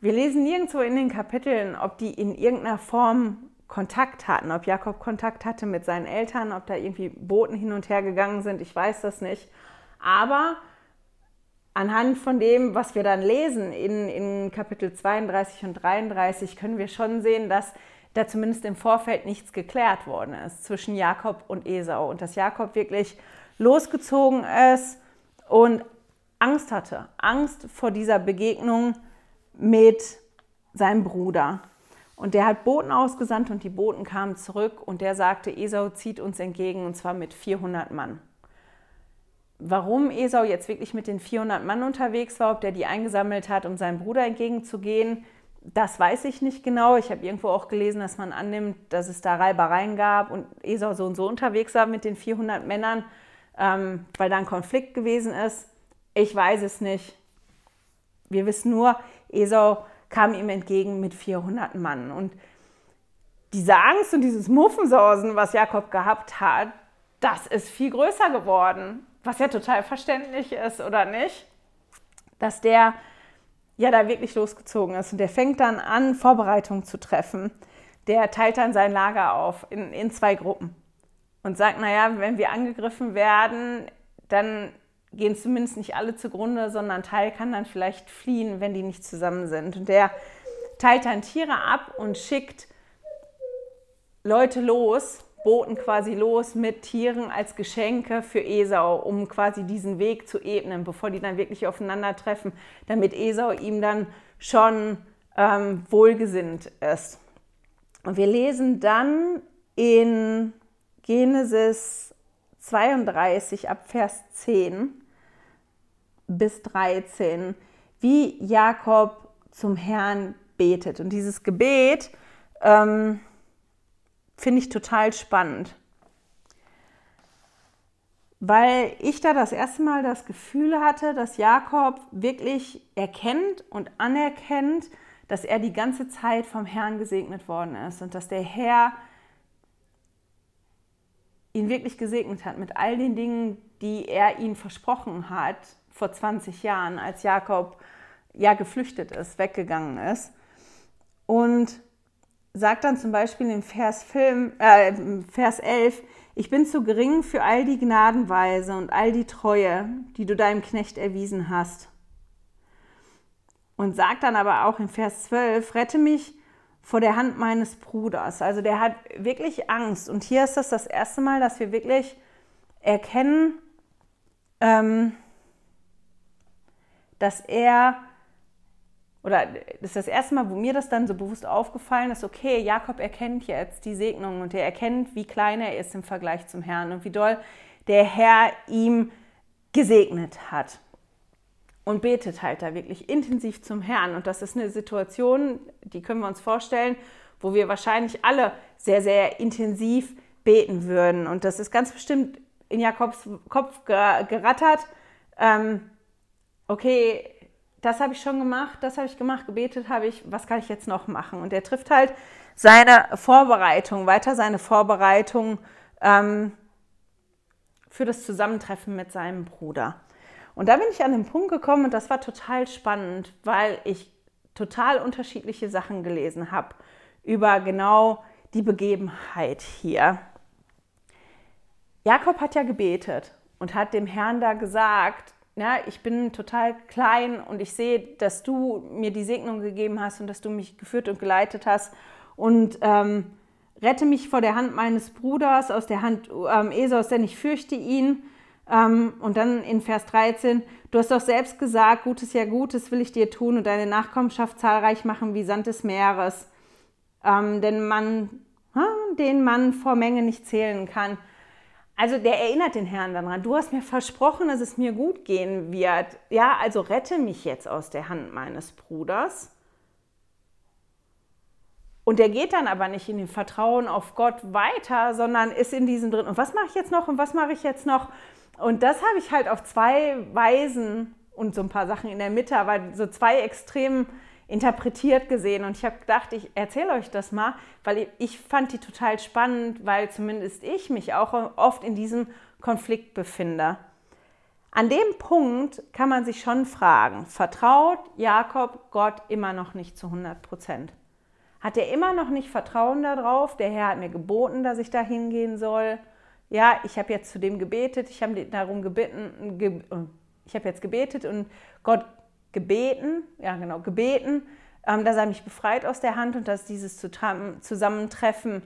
Wir lesen nirgendwo in den Kapiteln, ob die in irgendeiner Form Kontakt hatten, ob Jakob Kontakt hatte mit seinen Eltern, ob da irgendwie Boten hin und her gegangen sind, ich weiß das nicht. Aber anhand von dem, was wir dann lesen in, in Kapitel 32 und 33, können wir schon sehen, dass da zumindest im Vorfeld nichts geklärt worden ist zwischen Jakob und Esau und dass Jakob wirklich losgezogen ist und Angst hatte. Angst vor dieser Begegnung mit seinem Bruder. Und der hat Boten ausgesandt und die Boten kamen zurück und der sagte, Esau zieht uns entgegen und zwar mit 400 Mann. Warum Esau jetzt wirklich mit den 400 Mann unterwegs war, ob der die eingesammelt hat, um seinem Bruder entgegenzugehen, das weiß ich nicht genau. Ich habe irgendwo auch gelesen, dass man annimmt, dass es da Reibereien gab und Esau so und so unterwegs war mit den 400 Männern, ähm, weil da ein Konflikt gewesen ist. Ich weiß es nicht. Wir wissen nur, Esau kam ihm entgegen mit 400 Mann. Und diese Angst und dieses Muffensausen, was Jakob gehabt hat, das ist viel größer geworden. Was ja total verständlich ist, oder nicht? Dass der ja da wirklich losgezogen ist. Und der fängt dann an, Vorbereitungen zu treffen. Der teilt dann sein Lager auf in, in zwei Gruppen und sagt, naja, wenn wir angegriffen werden, dann gehen zumindest nicht alle zugrunde, sondern ein Teil kann dann vielleicht fliehen, wenn die nicht zusammen sind. Und der teilt dann Tiere ab und schickt Leute los, Boten quasi los mit Tieren als Geschenke für Esau, um quasi diesen Weg zu ebnen, bevor die dann wirklich aufeinandertreffen, damit Esau ihm dann schon ähm, wohlgesinnt ist. Und wir lesen dann in Genesis 32 ab Vers 10 bis 13, wie Jakob zum Herrn betet. Und dieses Gebet ähm, finde ich total spannend, weil ich da das erste Mal das Gefühl hatte, dass Jakob wirklich erkennt und anerkennt, dass er die ganze Zeit vom Herrn gesegnet worden ist und dass der Herr ihn wirklich gesegnet hat mit all den Dingen, die er ihm versprochen hat vor 20 Jahren, als Jakob ja geflüchtet ist, weggegangen ist. Und sagt dann zum Beispiel im Vers, Film, äh, Vers 11, ich bin zu gering für all die Gnadenweise und all die Treue, die du deinem Knecht erwiesen hast. Und sagt dann aber auch im Vers 12, rette mich vor der Hand meines Bruders. Also der hat wirklich Angst. Und hier ist das das erste Mal, dass wir wirklich erkennen, ähm, dass er, oder das ist das erste Mal, wo mir das dann so bewusst aufgefallen ist, okay, Jakob erkennt jetzt die Segnung und er erkennt, wie klein er ist im Vergleich zum Herrn und wie doll der Herr ihm gesegnet hat und betet halt da wirklich intensiv zum Herrn. Und das ist eine Situation, die können wir uns vorstellen, wo wir wahrscheinlich alle sehr, sehr intensiv beten würden. Und das ist ganz bestimmt in Jakobs Kopf gerattert. Ähm, okay, das habe ich schon gemacht, das habe ich gemacht, gebetet habe ich, was kann ich jetzt noch machen? Und er trifft halt seine Vorbereitung, weiter seine Vorbereitung ähm, für das Zusammentreffen mit seinem Bruder. Und da bin ich an den Punkt gekommen und das war total spannend, weil ich total unterschiedliche Sachen gelesen habe über genau die Begebenheit hier. Jakob hat ja gebetet und hat dem Herrn da gesagt, ja, ich bin total klein und ich sehe, dass du mir die Segnung gegeben hast und dass du mich geführt und geleitet hast und ähm, rette mich vor der Hand meines Bruders, aus der Hand ähm, Esaus, denn ich fürchte ihn und dann in Vers 13, du hast doch selbst gesagt, Gutes ja Gutes will ich dir tun und deine Nachkommenschaft zahlreich machen wie Sand des Meeres, ähm, denn man, den man vor Menge nicht zählen kann. Also der erinnert den Herrn daran, du hast mir versprochen, dass es mir gut gehen wird. Ja, also rette mich jetzt aus der Hand meines Bruders. Und der geht dann aber nicht in dem Vertrauen auf Gott weiter, sondern ist in diesem drin. Und was mache ich jetzt noch? Und was mache ich jetzt noch? Und das habe ich halt auf zwei Weisen und so ein paar Sachen in der Mitte, aber so zwei extrem interpretiert gesehen und ich habe gedacht, ich erzähle euch das mal, weil ich fand die total spannend, weil zumindest ich mich auch oft in diesem Konflikt befinde. An dem Punkt kann man sich schon fragen, vertraut Jakob Gott immer noch nicht zu 100 Prozent? Hat er immer noch nicht Vertrauen darauf? Der Herr hat mir geboten, dass ich da hingehen soll. Ja, ich habe jetzt zu dem gebetet, ich habe darum gebeten, ge ich habe jetzt gebetet und Gott gebeten, ja genau, gebeten, ähm, dass er mich befreit aus der Hand und dass dieses Zusammentreffen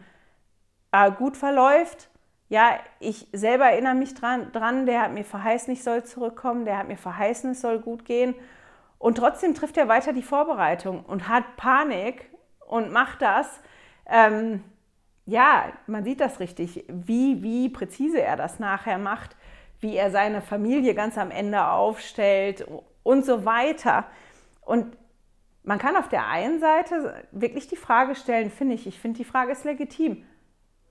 äh, gut verläuft. Ja, ich selber erinnere mich dran, dran, der hat mir verheißen, ich soll zurückkommen, der hat mir verheißen, es soll gut gehen. Und trotzdem trifft er weiter die Vorbereitung und hat Panik und macht das. Ähm, ja, man sieht das richtig, wie, wie präzise er das nachher macht, wie er seine Familie ganz am Ende aufstellt und so weiter. Und man kann auf der einen Seite wirklich die Frage stellen, finde ich, ich finde die Frage ist legitim.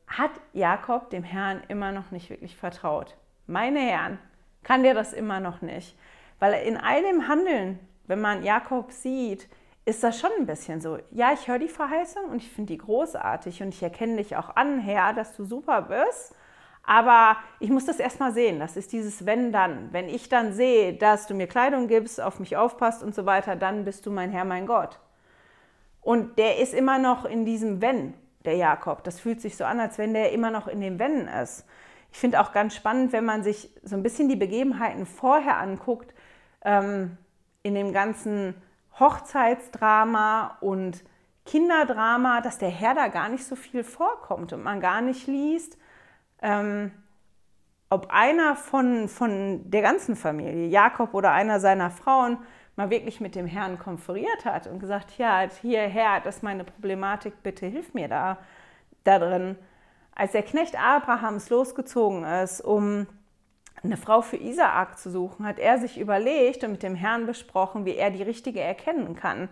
Hat Jakob dem Herrn immer noch nicht wirklich vertraut? Meine Herren, kann der das immer noch nicht? Weil in all dem Handeln, wenn man Jakob sieht, ist das schon ein bisschen so. Ja, ich höre die Verheißung und ich finde die großartig und ich erkenne dich auch an, Herr, dass du super bist. Aber ich muss das erstmal sehen. Das ist dieses Wenn dann. Wenn ich dann sehe, dass du mir Kleidung gibst, auf mich aufpasst und so weiter, dann bist du mein Herr, mein Gott. Und der ist immer noch in diesem Wenn, der Jakob. Das fühlt sich so an, als wenn der immer noch in dem Wenn ist. Ich finde auch ganz spannend, wenn man sich so ein bisschen die Begebenheiten vorher anguckt, ähm, in dem ganzen Hochzeitsdrama und Kinderdrama, dass der Herr da gar nicht so viel vorkommt und man gar nicht liest, ähm, ob einer von, von der ganzen Familie, Jakob oder einer seiner Frauen, mal wirklich mit dem Herrn konferiert hat und gesagt, ja, hier Herr, das ist meine Problematik, bitte hilf mir da, da drin. Als der Knecht Abrahams losgezogen ist, um eine Frau für Isaak zu suchen, hat er sich überlegt und mit dem Herrn besprochen, wie er die richtige erkennen kann.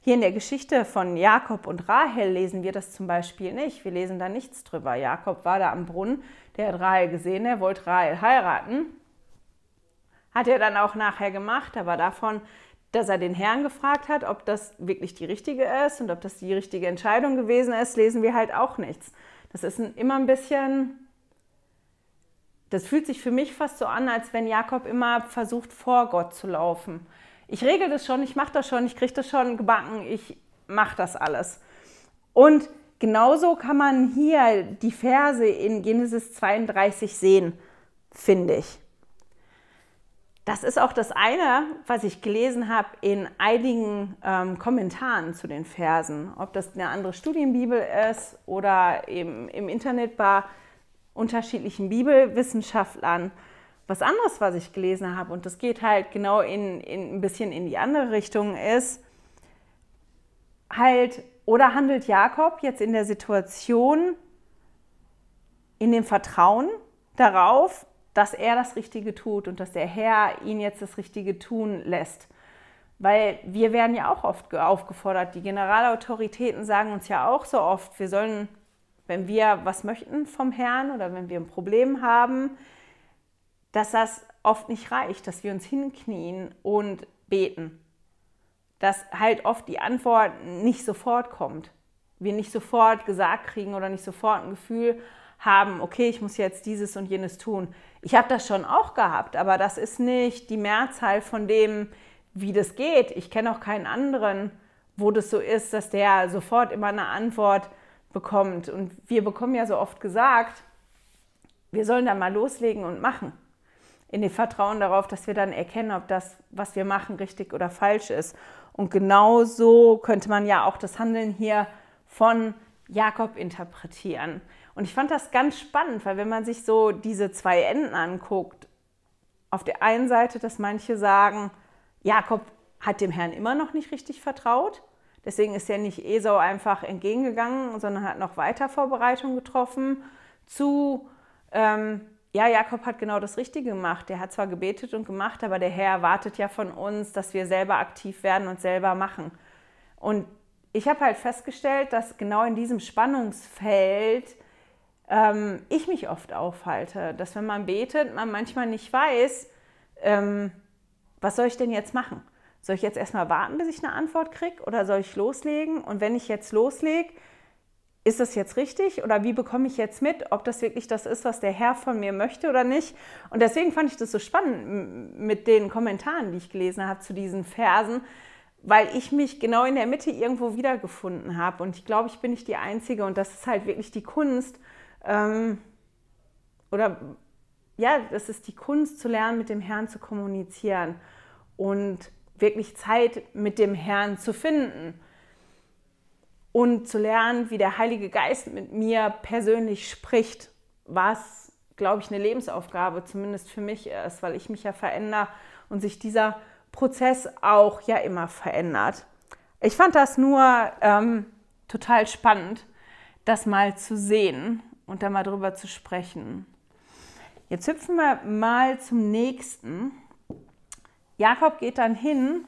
Hier in der Geschichte von Jakob und Rahel lesen wir das zum Beispiel nicht. Wir lesen da nichts drüber. Jakob war da am Brunnen, der hat Rahel gesehen, er wollte Rahel heiraten. Hat er dann auch nachher gemacht, aber davon, dass er den Herrn gefragt hat, ob das wirklich die richtige ist und ob das die richtige Entscheidung gewesen ist, lesen wir halt auch nichts. Das ist immer ein bisschen, das fühlt sich für mich fast so an, als wenn Jakob immer versucht, vor Gott zu laufen ich regel das schon, ich mache das schon, ich kriege das schon gebacken, ich mache das alles. Und genauso kann man hier die Verse in Genesis 32 sehen, finde ich. Das ist auch das eine, was ich gelesen habe in einigen ähm, Kommentaren zu den Versen. Ob das eine andere Studienbibel ist oder eben im Internet bei unterschiedlichen Bibelwissenschaftlern was anderes, was ich gelesen habe, und das geht halt genau in, in ein bisschen in die andere Richtung, ist halt, oder handelt Jakob jetzt in der Situation in dem Vertrauen darauf, dass er das Richtige tut und dass der Herr ihn jetzt das Richtige tun lässt. Weil wir werden ja auch oft aufgefordert, die Generalautoritäten sagen uns ja auch so oft, wir sollen, wenn wir was möchten vom Herrn oder wenn wir ein Problem haben, dass das oft nicht reicht, dass wir uns hinknien und beten. Dass halt oft die Antwort nicht sofort kommt. Wir nicht sofort gesagt kriegen oder nicht sofort ein Gefühl haben, okay, ich muss jetzt dieses und jenes tun. Ich habe das schon auch gehabt, aber das ist nicht die Mehrzahl von dem, wie das geht. Ich kenne auch keinen anderen, wo das so ist, dass der sofort immer eine Antwort bekommt. Und wir bekommen ja so oft gesagt, wir sollen da mal loslegen und machen in dem Vertrauen darauf, dass wir dann erkennen, ob das, was wir machen, richtig oder falsch ist. Und genau so könnte man ja auch das Handeln hier von Jakob interpretieren. Und ich fand das ganz spannend, weil wenn man sich so diese zwei Enden anguckt, auf der einen Seite, dass manche sagen, Jakob hat dem Herrn immer noch nicht richtig vertraut. Deswegen ist er nicht Esau einfach entgegengegangen, sondern hat noch weiter Vorbereitungen getroffen zu ähm, ja, Jakob hat genau das Richtige gemacht. Der hat zwar gebetet und gemacht, aber der Herr erwartet ja von uns, dass wir selber aktiv werden und selber machen. Und ich habe halt festgestellt, dass genau in diesem Spannungsfeld ähm, ich mich oft aufhalte. Dass wenn man betet, man manchmal nicht weiß, ähm, was soll ich denn jetzt machen? Soll ich jetzt erstmal warten, bis ich eine Antwort kriege oder soll ich loslegen? Und wenn ich jetzt loslege, ist das jetzt richtig oder wie bekomme ich jetzt mit, ob das wirklich das ist, was der Herr von mir möchte oder nicht? Und deswegen fand ich das so spannend mit den Kommentaren, die ich gelesen habe zu diesen Versen, weil ich mich genau in der Mitte irgendwo wiedergefunden habe. Und ich glaube, ich bin nicht die Einzige und das ist halt wirklich die Kunst. Ähm, oder ja, das ist die Kunst zu lernen, mit dem Herrn zu kommunizieren und wirklich Zeit mit dem Herrn zu finden und zu lernen, wie der Heilige Geist mit mir persönlich spricht, was, glaube ich, eine Lebensaufgabe zumindest für mich ist, weil ich mich ja verändere und sich dieser Prozess auch ja immer verändert. Ich fand das nur ähm, total spannend, das mal zu sehen und da mal drüber zu sprechen. Jetzt hüpfen wir mal zum nächsten. Jakob geht dann hin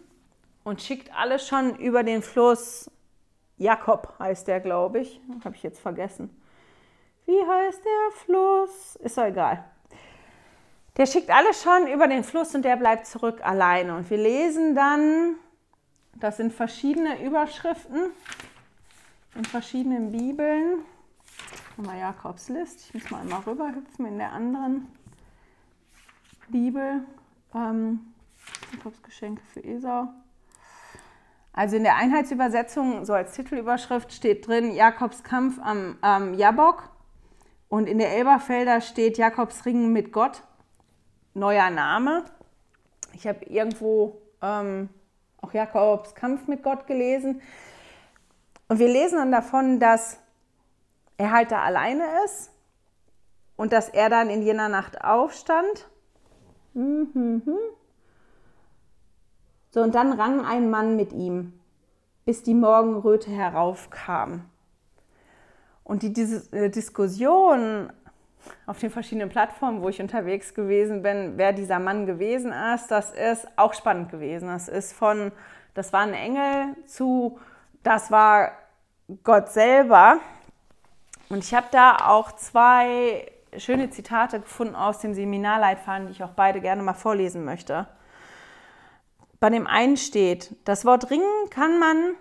und schickt alle schon über den Fluss Jakob heißt der, glaube ich. Habe ich jetzt vergessen. Wie heißt der Fluss? Ist doch egal. Der schickt alles schon über den Fluss und der bleibt zurück alleine. Und wir lesen dann, das sind verschiedene Überschriften in verschiedenen Bibeln. Mal Jakobs List. Ich muss mal einmal rüberhüpfen in der anderen Bibel. Ähm, Jakobs Geschenke für Esau. Also in der Einheitsübersetzung, so als Titelüberschrift, steht drin Jakobs Kampf am, am Jabok. Und in der Elberfelder steht Jakobs Ringen mit Gott. Neuer Name. Ich habe irgendwo ähm, auch Jakobs Kampf mit Gott gelesen. Und wir lesen dann davon, dass er halt da alleine ist und dass er dann in jener Nacht aufstand. Mhm. So, und dann rang ein Mann mit ihm, bis die Morgenröte heraufkam. Und die diese äh, Diskussion auf den verschiedenen Plattformen, wo ich unterwegs gewesen bin, wer dieser Mann gewesen ist, das ist auch spannend gewesen. Das ist von, das war ein Engel zu, das war Gott selber. Und ich habe da auch zwei schöne Zitate gefunden aus dem Seminarleitfaden, die ich auch beide gerne mal vorlesen möchte bei dem einen steht, das Wort ringen kann man,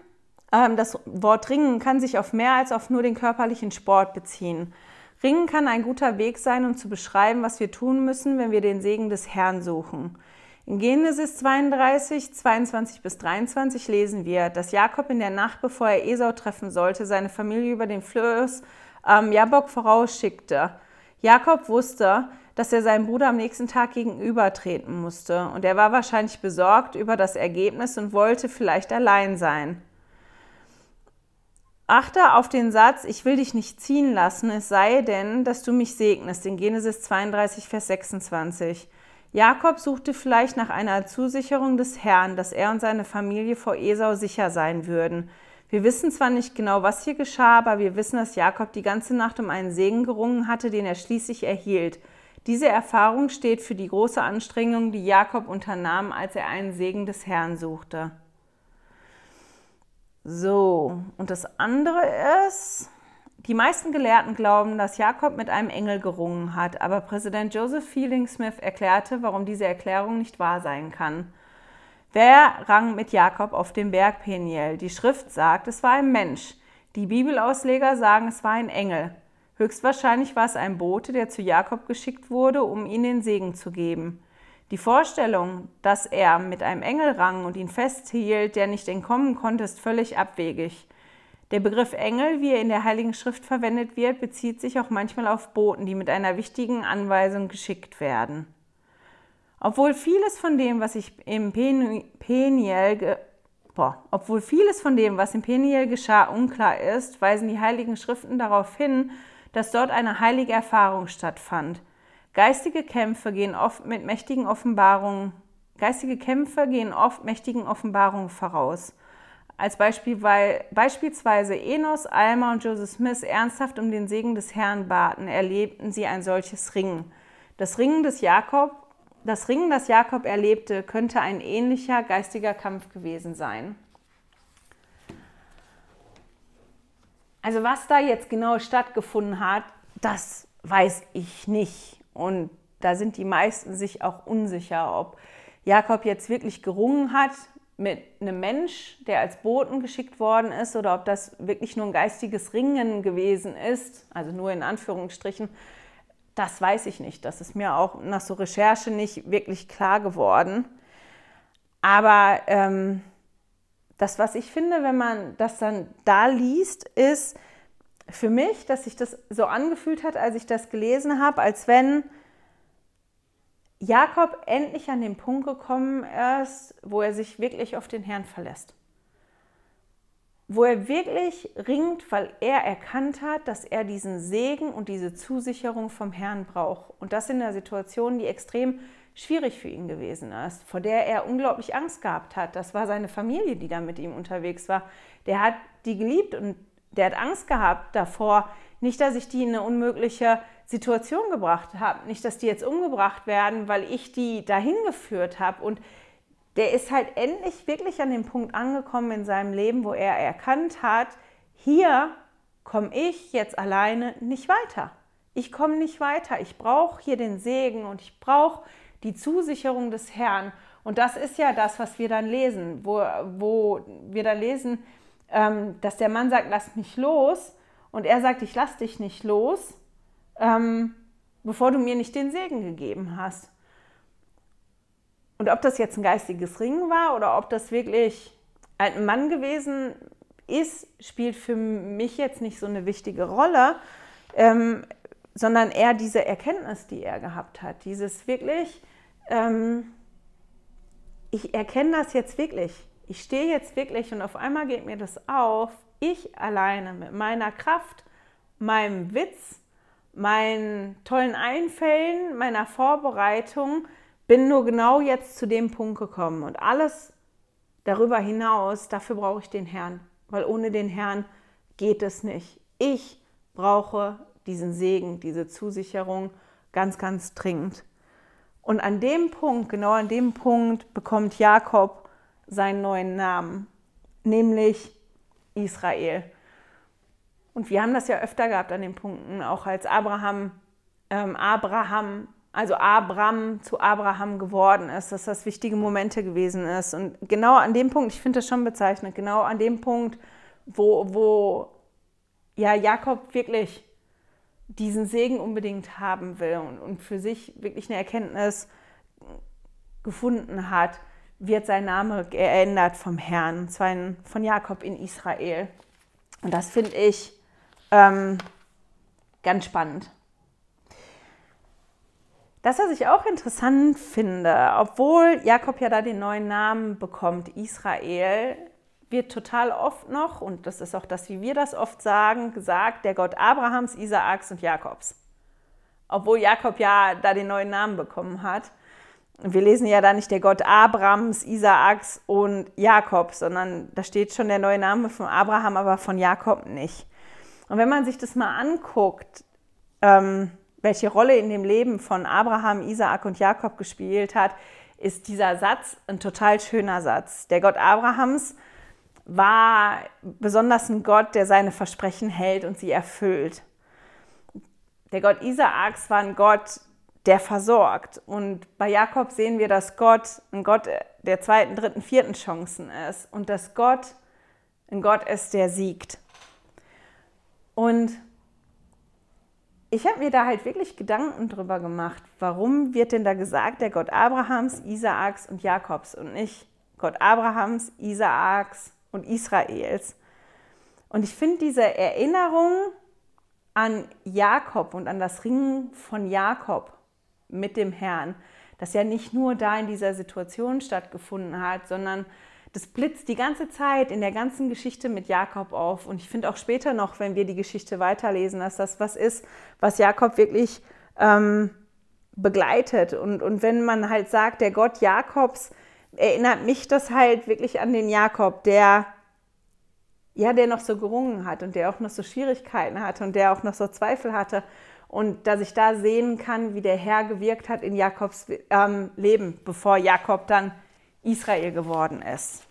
äh, das Wort ringen kann sich auf mehr als auf nur den körperlichen Sport beziehen. Ringen kann ein guter Weg sein, um zu beschreiben, was wir tun müssen, wenn wir den Segen des Herrn suchen. In Genesis 32, 22 bis 23 lesen wir, dass Jakob in der Nacht, bevor er Esau treffen sollte, seine Familie über den Fluss ähm, Jabok vorausschickte. Jakob wusste, dass er seinem Bruder am nächsten Tag gegenübertreten musste, und er war wahrscheinlich besorgt über das Ergebnis und wollte vielleicht allein sein. Achte auf den Satz, ich will dich nicht ziehen lassen, es sei denn, dass du mich segnest, in Genesis 32, Vers 26. Jakob suchte vielleicht nach einer Zusicherung des Herrn, dass er und seine Familie vor Esau sicher sein würden. Wir wissen zwar nicht genau, was hier geschah, aber wir wissen, dass Jakob die ganze Nacht um einen Segen gerungen hatte, den er schließlich erhielt. Diese Erfahrung steht für die große Anstrengung, die Jakob unternahm, als er einen Segen des Herrn suchte. So, und das andere ist, die meisten Gelehrten glauben, dass Jakob mit einem Engel gerungen hat, aber Präsident Joseph Fielding Smith erklärte, warum diese Erklärung nicht wahr sein kann. Wer rang mit Jakob auf dem Berg Peniel? Die Schrift sagt, es war ein Mensch. Die Bibelausleger sagen, es war ein Engel. Höchstwahrscheinlich war es ein Bote, der zu Jakob geschickt wurde, um ihm den Segen zu geben. Die Vorstellung, dass er mit einem Engel rang und ihn festhielt, der nicht entkommen konnte, ist völlig abwegig. Der Begriff Engel, wie er in der Heiligen Schrift verwendet wird, bezieht sich auch manchmal auf Boten, die mit einer wichtigen Anweisung geschickt werden. Obwohl vieles von dem, was ich im Peniel, boah, obwohl vieles von dem, was im Peniel geschah, unklar ist, weisen die Heiligen Schriften darauf hin, dass dort eine heilige Erfahrung stattfand. Geistige Kämpfe gehen oft mit mächtigen Offenbarungen, geistige Kämpfe gehen oft mächtigen Offenbarungen voraus. Als Beispiel, weil beispielsweise Enos, Alma und Joseph Smith ernsthaft um den Segen des Herrn baten, erlebten sie ein solches Ringen. Das Ringen des Jakob, das Ringen, das Jakob erlebte, könnte ein ähnlicher geistiger Kampf gewesen sein. Also was da jetzt genau stattgefunden hat, das weiß ich nicht. Und da sind die meisten sich auch unsicher, ob Jakob jetzt wirklich gerungen hat mit einem Mensch, der als Boten geschickt worden ist, oder ob das wirklich nur ein geistiges Ringen gewesen ist, also nur in Anführungsstrichen, das weiß ich nicht. Das ist mir auch nach so Recherche nicht wirklich klar geworden. Aber ähm, das, was ich finde, wenn man das dann da liest, ist für mich, dass sich das so angefühlt hat, als ich das gelesen habe, als wenn Jakob endlich an den Punkt gekommen ist, wo er sich wirklich auf den Herrn verlässt. Wo er wirklich ringt, weil er erkannt hat, dass er diesen Segen und diese Zusicherung vom Herrn braucht. Und das in einer Situation, die extrem schwierig für ihn gewesen ist, vor der er unglaublich Angst gehabt hat. Das war seine Familie, die da mit ihm unterwegs war. Der hat die geliebt und der hat Angst gehabt davor, nicht, dass ich die in eine unmögliche Situation gebracht habe. Nicht, dass die jetzt umgebracht werden, weil ich die dahin geführt habe. Und der ist halt endlich wirklich an dem Punkt angekommen in seinem Leben, wo er erkannt hat, hier komme ich jetzt alleine nicht weiter. Ich komme nicht weiter. Ich brauche hier den Segen und ich brauche die Zusicherung des Herrn. Und das ist ja das, was wir dann lesen, wo, wo wir dann lesen, ähm, dass der Mann sagt, lass mich los. Und er sagt, ich lass dich nicht los ähm, bevor du mir nicht den Segen gegeben hast. Und ob das jetzt ein geistiges Ringen war oder ob das wirklich ein Mann gewesen ist, spielt für mich jetzt nicht so eine wichtige Rolle, ähm, sondern eher diese Erkenntnis, die er gehabt hat. Dieses wirklich, ähm, ich erkenne das jetzt wirklich. Ich stehe jetzt wirklich und auf einmal geht mir das auf. Ich alleine mit meiner Kraft, meinem Witz, meinen tollen Einfällen, meiner Vorbereitung, bin nur genau jetzt zu dem Punkt gekommen. Und alles darüber hinaus, dafür brauche ich den Herrn, weil ohne den Herrn geht es nicht. Ich brauche diesen Segen, diese Zusicherung ganz, ganz dringend. Und an dem Punkt, genau an dem Punkt, bekommt Jakob seinen neuen Namen, nämlich Israel. Und wir haben das ja öfter gehabt an den Punkten, auch als Abraham, ähm, Abraham, also Abram zu Abraham geworden ist, dass das wichtige Momente gewesen ist. Und genau an dem Punkt, ich finde das schon bezeichnend, genau an dem Punkt, wo, wo ja, Jakob wirklich diesen Segen unbedingt haben will und, und für sich wirklich eine Erkenntnis gefunden hat, wird sein Name geändert vom Herrn, und zwar von Jakob in Israel. Und das finde ich ähm, ganz spannend. Das, was ich auch interessant finde, obwohl Jakob ja da den neuen Namen bekommt, Israel, wird total oft noch, und das ist auch das, wie wir das oft sagen, gesagt, der Gott Abrahams, Isaaks und Jakobs. Obwohl Jakob ja da den neuen Namen bekommen hat. Wir lesen ja da nicht der Gott Abrams, Isaaks und Jakobs, sondern da steht schon der neue Name von Abraham, aber von Jakob nicht. Und wenn man sich das mal anguckt, ähm, welche Rolle in dem Leben von Abraham, Isaak und Jakob gespielt hat, ist dieser Satz ein total schöner Satz. Der Gott Abrahams war besonders ein Gott, der seine Versprechen hält und sie erfüllt. Der Gott Isaaks war ein Gott, der versorgt. Und bei Jakob sehen wir, dass Gott ein Gott der zweiten, dritten, vierten Chancen ist und dass Gott ein Gott ist, der siegt. Und ich habe mir da halt wirklich Gedanken drüber gemacht, warum wird denn da gesagt, der Gott Abrahams, Isaaks und Jakobs und nicht Gott Abrahams, Isaaks und Israels. Und ich finde diese Erinnerung an Jakob und an das Ringen von Jakob mit dem Herrn, das ja nicht nur da in dieser Situation stattgefunden hat, sondern das blitzt die ganze Zeit in der ganzen Geschichte mit Jakob auf. Und ich finde auch später noch, wenn wir die Geschichte weiterlesen, dass das was ist, was Jakob wirklich ähm, begleitet. Und, und wenn man halt sagt, der Gott Jakobs, erinnert mich das halt wirklich an den Jakob, der ja, der noch so gerungen hat und der auch noch so Schwierigkeiten hatte und der auch noch so Zweifel hatte. Und dass ich da sehen kann, wie der Herr gewirkt hat in Jakobs ähm, Leben, bevor Jakob dann Israel geworden ist.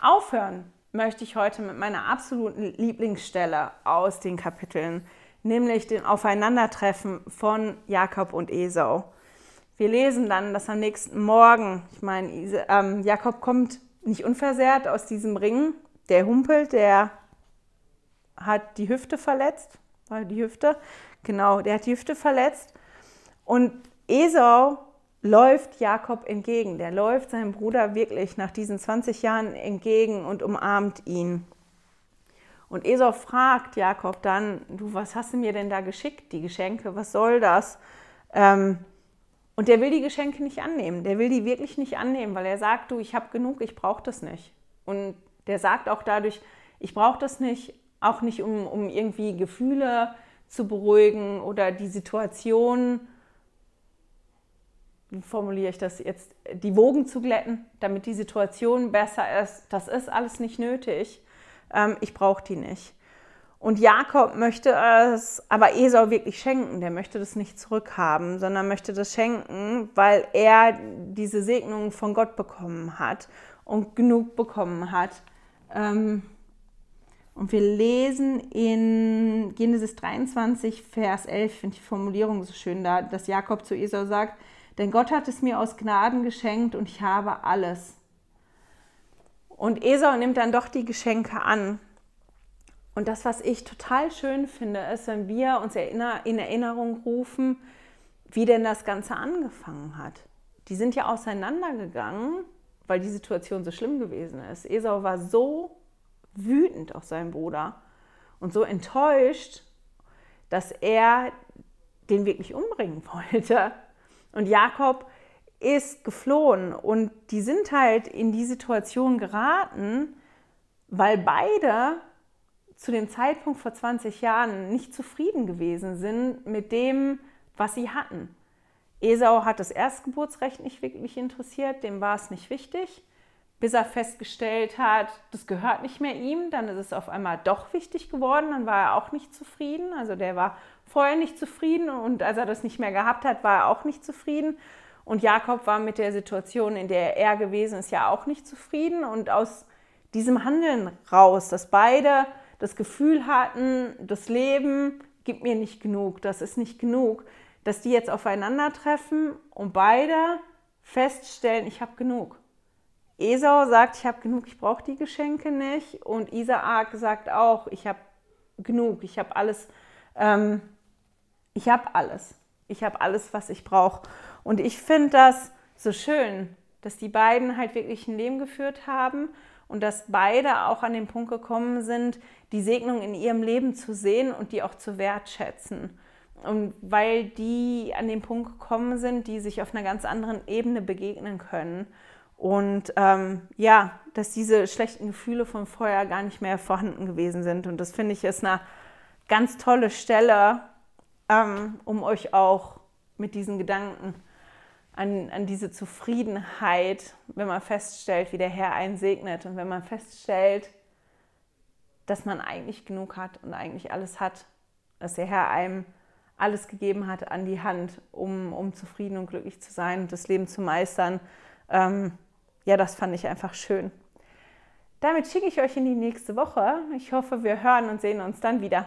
Aufhören möchte ich heute mit meiner absoluten Lieblingsstelle aus den Kapiteln, nämlich dem Aufeinandertreffen von Jakob und Esau. Wir lesen dann, dass am nächsten Morgen, ich meine, ähm, Jakob kommt nicht unversehrt aus diesem Ring, der humpelt, der hat die Hüfte verletzt, war die Hüfte, genau, der hat die Hüfte verletzt und Esau läuft Jakob entgegen, der läuft seinem Bruder wirklich nach diesen 20 Jahren entgegen und umarmt ihn. Und Esau fragt Jakob dann, du, was hast du mir denn da geschickt, die Geschenke, was soll das? Ähm, und der will die Geschenke nicht annehmen, der will die wirklich nicht annehmen, weil er sagt, du, ich habe genug, ich brauche das nicht. Und der sagt auch dadurch, ich brauche das nicht, auch nicht, um, um irgendwie Gefühle zu beruhigen oder die Situation, wie formuliere ich das jetzt, die Wogen zu glätten, damit die Situation besser ist. Das ist alles nicht nötig ähm, ich brauche die nicht. Und Jakob möchte es aber Esau wirklich schenken. Der möchte das nicht zurückhaben, sondern möchte das schenken, weil er diese Segnung von Gott bekommen hat und genug bekommen hat. Ähm, und wir lesen in Genesis 23, Vers 11, finde die Formulierung so schön da, dass Jakob zu Esau sagt, denn Gott hat es mir aus Gnaden geschenkt und ich habe alles. Und Esau nimmt dann doch die Geschenke an. Und das, was ich total schön finde, ist, wenn wir uns in Erinnerung rufen, wie denn das Ganze angefangen hat. Die sind ja auseinandergegangen, weil die Situation so schlimm gewesen ist. Esau war so wütend auf seinen Bruder und so enttäuscht, dass er den wirklich umbringen (laughs) wollte. Und Jakob ist geflohen und die sind halt in die Situation geraten, weil beide zu dem Zeitpunkt vor 20 Jahren nicht zufrieden gewesen sind mit dem, was sie hatten. Esau hat das Erstgeburtsrecht nicht wirklich interessiert, dem war es nicht wichtig, bis er festgestellt hat, das gehört nicht mehr ihm, dann ist es auf einmal doch wichtig geworden, dann war er auch nicht zufrieden, also der war vorher nicht zufrieden und als er das nicht mehr gehabt hat, war er auch nicht zufrieden und Jakob war mit der Situation, in der er gewesen ist, ja auch nicht zufrieden. Und aus diesem Handeln raus, dass beide das Gefühl hatten, das Leben gibt mir nicht genug, das ist nicht genug, dass die jetzt aufeinandertreffen und beide feststellen, ich habe genug. Esau sagt, ich habe genug, ich brauche die Geschenke nicht. Und Isaak sagt auch, ich habe genug, ich habe alles, ähm, ich habe alles, ich habe alles, was ich brauche. Und ich finde das so schön, dass die beiden halt wirklich ein Leben geführt haben und dass beide auch an den Punkt gekommen sind, die Segnung in ihrem Leben zu sehen und die auch zu wertschätzen. Und weil die an den Punkt gekommen sind, die sich auf einer ganz anderen Ebene begegnen können. Und ähm, ja, dass diese schlechten Gefühle von vorher gar nicht mehr vorhanden gewesen sind. Und das finde ich ist eine ganz tolle Stelle, ähm, um euch auch mit diesen Gedanken an, an diese Zufriedenheit, wenn man feststellt, wie der Herr einen segnet und wenn man feststellt, dass man eigentlich genug hat und eigentlich alles hat, dass der Herr einem alles gegeben hat an die Hand, um, um zufrieden und glücklich zu sein und das Leben zu meistern. Ähm, ja, das fand ich einfach schön. Damit schicke ich euch in die nächste Woche. Ich hoffe, wir hören und sehen uns dann wieder.